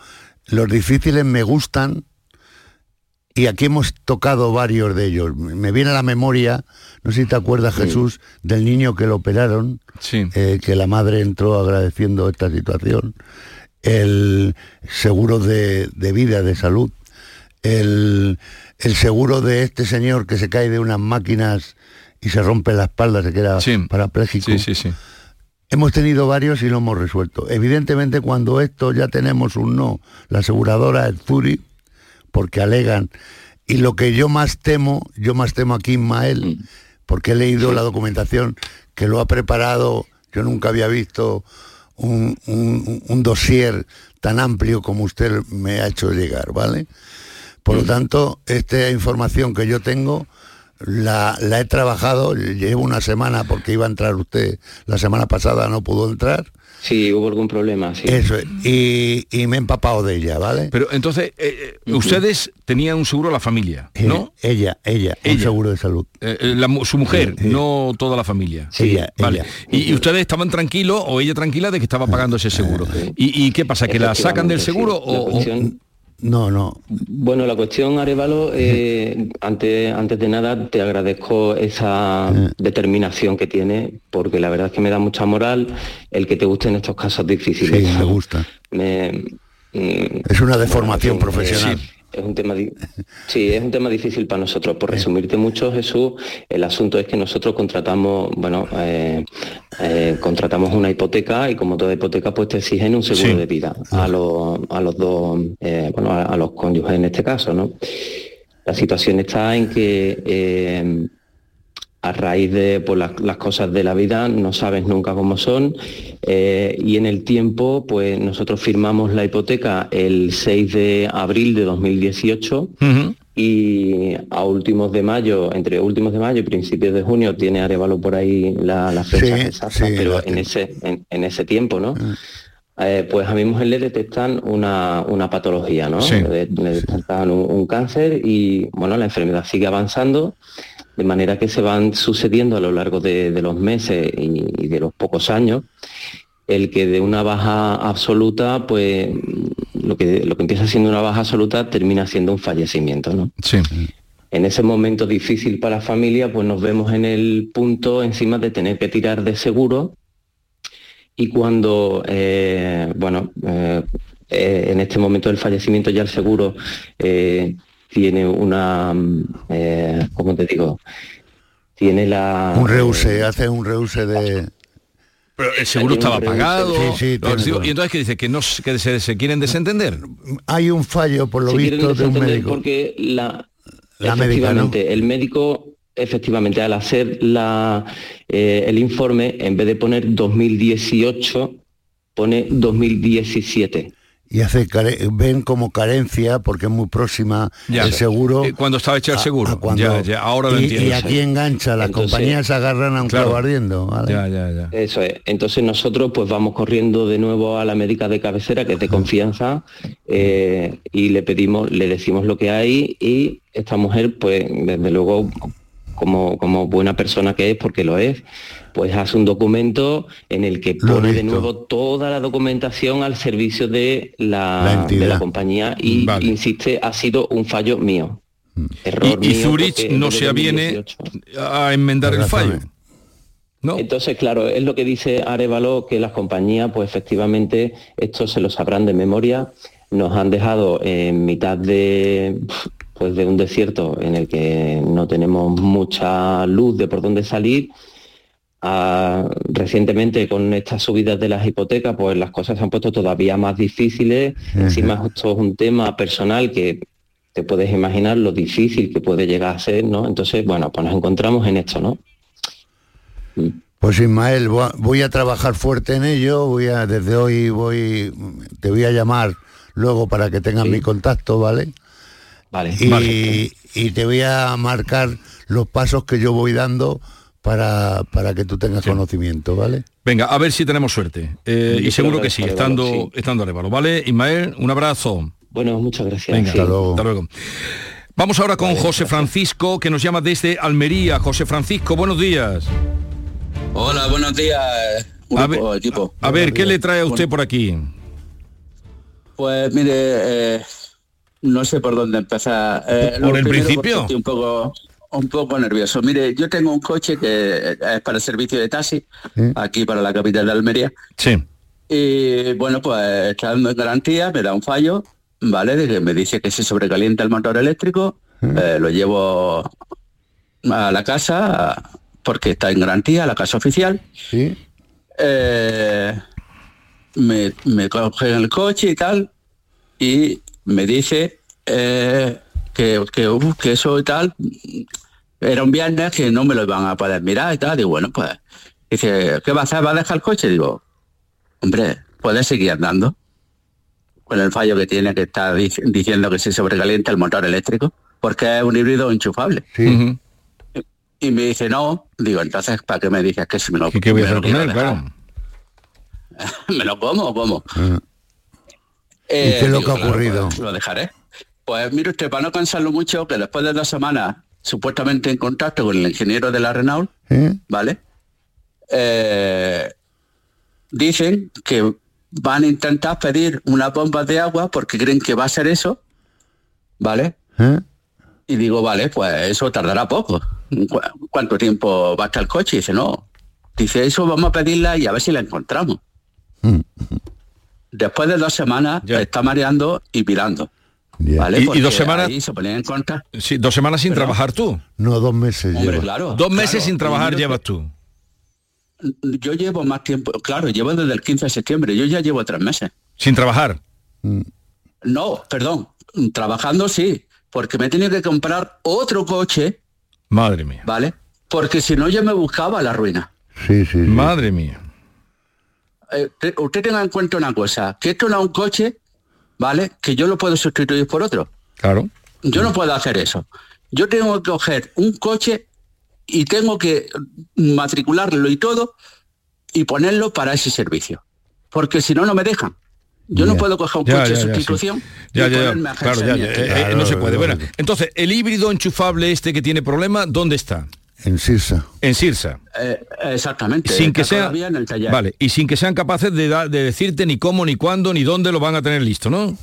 S28: los difíciles me gustan y aquí hemos tocado varios de ellos. Me viene a la memoria, no sé si te acuerdas Jesús, del niño que lo operaron, eh, que la madre entró agradeciendo esta situación, el seguro de, de vida, de salud, el, el seguro de este señor que se cae de unas máquinas y se rompe la espalda, se queda parapléjico.
S4: Sí, sí, sí.
S28: Hemos tenido varios y lo hemos resuelto. Evidentemente, cuando esto ya tenemos un no, la aseguradora es Zuri, porque alegan, y lo que yo más temo, yo más temo aquí Ismael, porque he leído la documentación que lo ha preparado, yo nunca había visto un, un, un dossier tan amplio como usted me ha hecho llegar, ¿vale? Por lo tanto, esta información que yo tengo la, la he trabajado, llevo una semana porque iba a entrar usted, la semana pasada no pudo entrar.
S42: Sí, hubo algún problema, sí.
S28: Eso, y, y me he empapado de ella, ¿vale?
S4: Pero entonces, eh, eh, ustedes tenían un seguro la familia, ¿no?
S28: Ella, ella, un
S4: Ella.
S28: seguro de salud.
S4: Eh, eh, la su mujer, no toda la familia.
S28: Ella,
S4: vale.
S28: ella.
S4: Y, y ustedes estaban tranquilos o ella tranquila de que estaba pagando ese seguro. ¿Y, y qué pasa? ¿Que la sacan del seguro o,
S28: No, no.
S42: Bueno, la cuestión, Arevalo, eh, antes, antes de nada te agradezco esa determinación que tiene, porque la verdad es que me da mucha moral el que te gusten estos casos difíciles.
S28: Sí, me gusta.
S42: Me- mm,
S28: Es una deformación
S42: en fin,
S28: profesional.
S42: eh, es un tema sí, es un tema difícil para nosotros. Por resumirte mucho, Jesús, el asunto es que nosotros contratamos, bueno, eh, eh, contratamos una hipoteca y como toda hipoteca, pues te exigen un seguro
S43: Sí.
S42: de vida a los, a los dos, eh, bueno, a, a los cónyuges en este caso, ¿no? La situación está en que a raíz de pues, las, las cosas de la vida no sabes nunca cómo son eh, y en el tiempo pues nosotros firmamos la hipoteca el 6 de abril de 2018 y a últimos de mayo, entre últimos de mayo y principios de junio tiene Arevalo por ahí la, la fecha
S28: Sí,
S42: exacta,
S28: sí,
S42: pero en ese, en, en ese tiempo, ¿no? Eh, pues a mi mujer le detectan una, una patología, ¿no?
S4: Sí.
S42: Le, le detectan un, un cáncer y bueno, la enfermedad sigue avanzando, de manera que se van sucediendo a lo largo de, de los meses y, y de los pocos años, el que de una baja absoluta, pues lo que, lo que empieza siendo una baja absoluta termina siendo un fallecimiento, ¿no?
S4: Sí.
S42: En ese momento difícil para la familia, pues nos vemos en el punto encima de tener que tirar de seguro y cuando, eh, bueno, eh, eh, en este momento del fallecimiento ya el seguro eh, tiene una, mm, eh, ¿cómo te digo? Tiene la...
S28: Un reuse, hace un reuse de...
S4: Pero el seguro estaba pagado.
S28: Sí, sí,
S4: y entonces que dice que no que se, se quieren desentender.
S28: Hay un fallo, por lo
S42: Se
S28: visto, de un médico.
S42: Porque la,
S28: La médica, ¿no?
S42: efectivamente, el médico, efectivamente, al hacer la, eh, el informe, en vez de poner 2018, pone 2017.
S28: Y hace care- ven como carencia, porque es muy próxima
S4: Ya.
S28: el seguro.
S4: Eh, cuando estaba hecho el seguro.
S28: a cuando-
S4: Ya, ya, ahora lo
S28: y,
S4: entiendo.
S28: Y aquí engancha, las
S42: Entonces-
S28: compañías se agarran a un
S4: Claro.
S28: clavo ardiendo. ¿vale?
S4: Ya, ya, ya.
S42: Eso es. Entonces nosotros pues vamos corriendo de nuevo a la médica de cabecera, que es de confianza, eh, y le pedimos, le decimos lo que hay y esta mujer pues desde luego como, como buena persona que es, porque lo es, pues hace un documento en el que pone de nuevo toda la documentación al servicio de
S28: La
S42: de la compañía y
S4: Vale.
S42: insiste, ha sido un fallo mío. Error
S4: Y, y
S42: mío
S4: Zurich no se aviene
S42: 2018.
S4: a enmendar el fallo. No.
S42: Entonces, claro, es lo que dice Arevalo, que las compañías, pues efectivamente, esto se lo sabrán de memoria, nos han dejado en mitad de, pues, de un desierto en el que no tenemos mucha luz de por dónde salir. Ah, recientemente con estas subidas de las hipotecas, pues las cosas se han puesto todavía más difíciles. Encima esto es un tema personal que te puedes imaginar lo difícil que puede llegar a ser, ¿no? Entonces, bueno, pues nos encontramos en esto, ¿no?
S28: Pues Ismael, voy a- trabajar fuerte en ello, voy a, desde hoy voy, te voy a llamar luego para que tengas mi contacto, ¿vale?
S42: Vale.
S28: Y, y te voy a marcar los pasos que yo voy dando para, para que tú tengas conocimiento, ¿vale?
S4: Venga, a ver si tenemos suerte. Eh, y seguro que sí, estando,
S28: Arevalo,
S4: estando Arevalo. ¿Vale, Ismael? Un abrazo.
S42: Bueno, muchas gracias.
S4: Venga,
S42: Sí.
S4: hasta luego. Vamos ahora con José Francisco, que nos llama desde Almería. José Francisco, buenos días.
S43: Hola, buenos días,
S4: A ver,
S43: equipo.
S4: A ver, ¿qué le trae a usted
S43: Bueno,
S4: por aquí?
S43: Pues mire, eh, no sé por dónde empezar. Eh,
S4: ¿Por el
S43: primero,
S4: principio?
S43: un poco, un poco nervioso. Mire, yo tengo un coche que es para el servicio de taxi, aquí para la capital de Almería.
S4: Sí.
S43: Y bueno, pues está dando en garantía, me da un fallo, ¿vale? De que me dice que se sobrecalienta el motor eléctrico, eh, lo llevo a la casa porque está en garantía, a la casa oficial. eh, me, me coge en el coche y tal, y me dice eh, que, que, uh, que eso y tal, era un viernes que no me lo iban a poder mirar y tal. Digo, bueno, pues, dice, ¿qué va a hacer? ¿Va a dejar el coche? Digo, hombre, puedes seguir andando con el fallo que tiene que está dic- diciendo que se sobrecalienta el motor eléctrico, porque es un híbrido enchufable. Y me dice, no, digo, entonces, ¿para qué me dices que si me lo,
S4: ¿Qué, qué voy a
S43: me lo
S4: hacer con él? Claro.
S43: ¿Me lo como o cómo?
S28: ¿Y qué es lo que ha
S43: claro,
S28: ocurrido?
S43: pues, lo dejaré. Pues mire usted, para no cansarlo mucho, que después de dos semanas supuestamente en contacto con el ingeniero de la Renault,
S28: ¿Eh?
S43: ¿vale? Eh, dicen que van a intentar pedir una bomba de agua porque creen que va a ser eso, ¿vale?
S28: ¿Eh?
S43: Y digo, vale, pues eso tardará poco. ¿Cu- ¿Cuánto tiempo va a estar el coche? Y dice, no. Dice, eso vamos a pedirla y a ver si la encontramos. Después de dos semanas está mareando y pirando. ¿Vale?
S4: Y- dos semanas-
S43: ahí se ponían en contra.
S4: Sí, dos semanas sin
S43: Pero-
S4: trabajar tú.
S28: No, dos meses
S43: Hombre,
S28: lleva.
S43: claro.
S4: Dos meses
S43: claro.
S4: sin trabajar llevas tú.
S43: Yo llevo más tiempo, claro, llevo desde el 15 de septiembre, yo ya llevo tres meses.
S4: Sin trabajar.
S43: No, perdón, trabajando sí, porque me he tenido que comprar otro coche,
S4: Madre mía.
S43: ¿vale? Porque si no yo me buscaba la ruina.
S28: Sí, sí.
S4: Madre mía.
S43: Eh, te- usted tenga en cuenta una cosa, que esto no es un coche, ¿vale? Que yo lo puedo sustituir por otro.
S4: Claro.
S43: Yo no puedo hacer eso. Yo tengo que coger un coche y tengo que matricularlo y todo y ponerlo para ese servicio. Porque si no, no me dejan. Yo no puedo coger un
S4: Ya,
S43: coche de
S4: sí.
S43: sustitución
S4: Ya,
S43: y
S4: ya, ya.
S43: ponerme a
S4: Claro, ya, ya,
S43: agenciamiento.
S4: eh, eh, no se puede. Bueno, entonces, el híbrido enchufable este que tiene problema, ¿dónde está?
S28: En Sirsa.
S4: En Sirsa.
S43: Eh, exactamente.
S4: Sin que sea
S43: todavía en el taller.
S4: Vale, y sin que sean capaces de, da- de decirte ni cómo, ni cuándo, ni dónde lo van a tener listo, ¿no?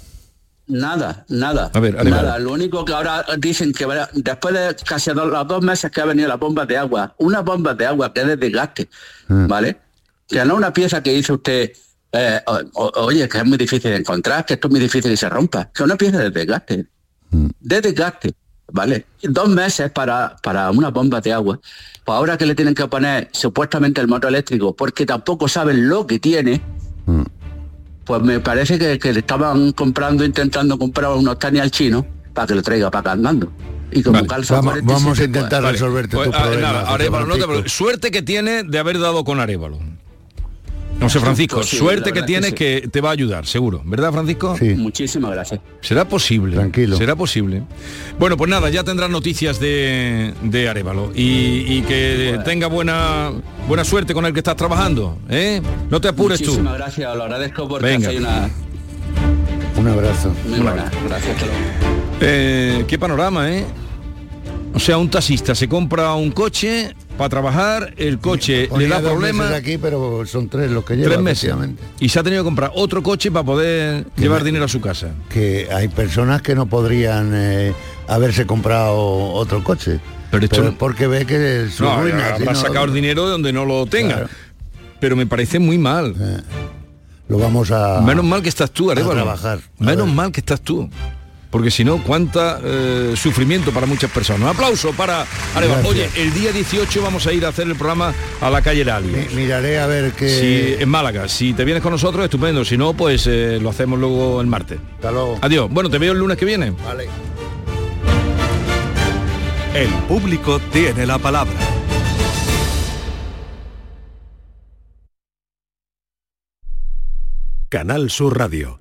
S43: Nada, nada.
S4: A ver,
S43: nada. Lo único que ahora dicen que después de casi dos, los dos meses que ha venido la bomba de agua, una bomba de agua que es de desgaste, ¿vale? Que no una pieza que dice usted, eh, o- o- oye, que es muy difícil de encontrar, que esto es muy difícil que se rompa, que es una pieza de desgaste, de desgaste, ¿vale? Dos meses para, para una bomba de agua. Pues ahora que le tienen que poner supuestamente el motor eléctrico, porque tampoco saben lo que tiene, pues me parece que, que le estaban comprando, intentando comprar unos tanis al chino para que lo traiga para acá andando. Y como calza
S28: Vamos,
S43: 47,
S28: vamos a intentar resolverte
S4: pues,
S28: tu
S4: ah,
S28: problema.
S4: nada, Arévalo, no te. Suerte que tiene de haber dado con Arevalo. No sé, Francisco,
S43: sí,
S4: suerte que tienes
S43: que
S4: que, te va a ayudar, seguro. ¿Verdad, Francisco?
S43: Muchísimas gracias.
S4: Será posible.
S28: Tranquilo.
S4: Será posible. Bueno, pues nada, ya tendrás noticias de, de Arevalo. Y, y que tenga buena buena suerte con el que estás trabajando. ¿eh? No te apures tú.
S43: Muchísimas gracias, lo agradezco porque
S4: Venga.
S43: hacéis una
S28: Un abrazo.
S43: muy buena. Gracias.
S4: Eh, qué panorama, ¿eh? O sea, un taxista se compra un coche para trabajar, el coche le da problemas.
S28: aquí, pero son tres los que lleva,
S4: Tres meses. Y se ha tenido que comprar otro coche para poder llevar dinero a su casa.
S28: Que hay personas que no podrían eh, haberse comprado otro coche.
S4: Pero esto-
S28: es porque ve que su
S4: No,
S28: ruina. si
S4: habrá
S28: no-
S4: sacado el dinero de donde no lo tenga.
S28: Claro.
S4: Pero me parece muy mal.
S28: Lo vamos a.
S4: Menos mal que estás tú, Arevalo.
S28: trabajar. A
S4: Menos
S28: ver.
S4: mal que estás tú. Porque si no, cuánta eh, sufrimiento para muchas personas. Un aplauso para Arevalo. Oye, el día 18 vamos a ir a hacer el programa a la calle Lalios.
S28: Mi- miraré a ver qué.
S4: Si, en Málaga. Si te vienes con nosotros, estupendo. Si no, pues eh, lo hacemos luego el martes.
S28: Hasta luego.
S4: Adiós. Bueno, te veo el lunes que viene.
S28: Vale.
S26: El público tiene la palabra.
S44: Canal Sur Radio.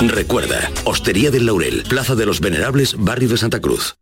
S45: Recuerda, Hostería del Laurel, Plaza de los Venerables, Barrio de Santa Cruz.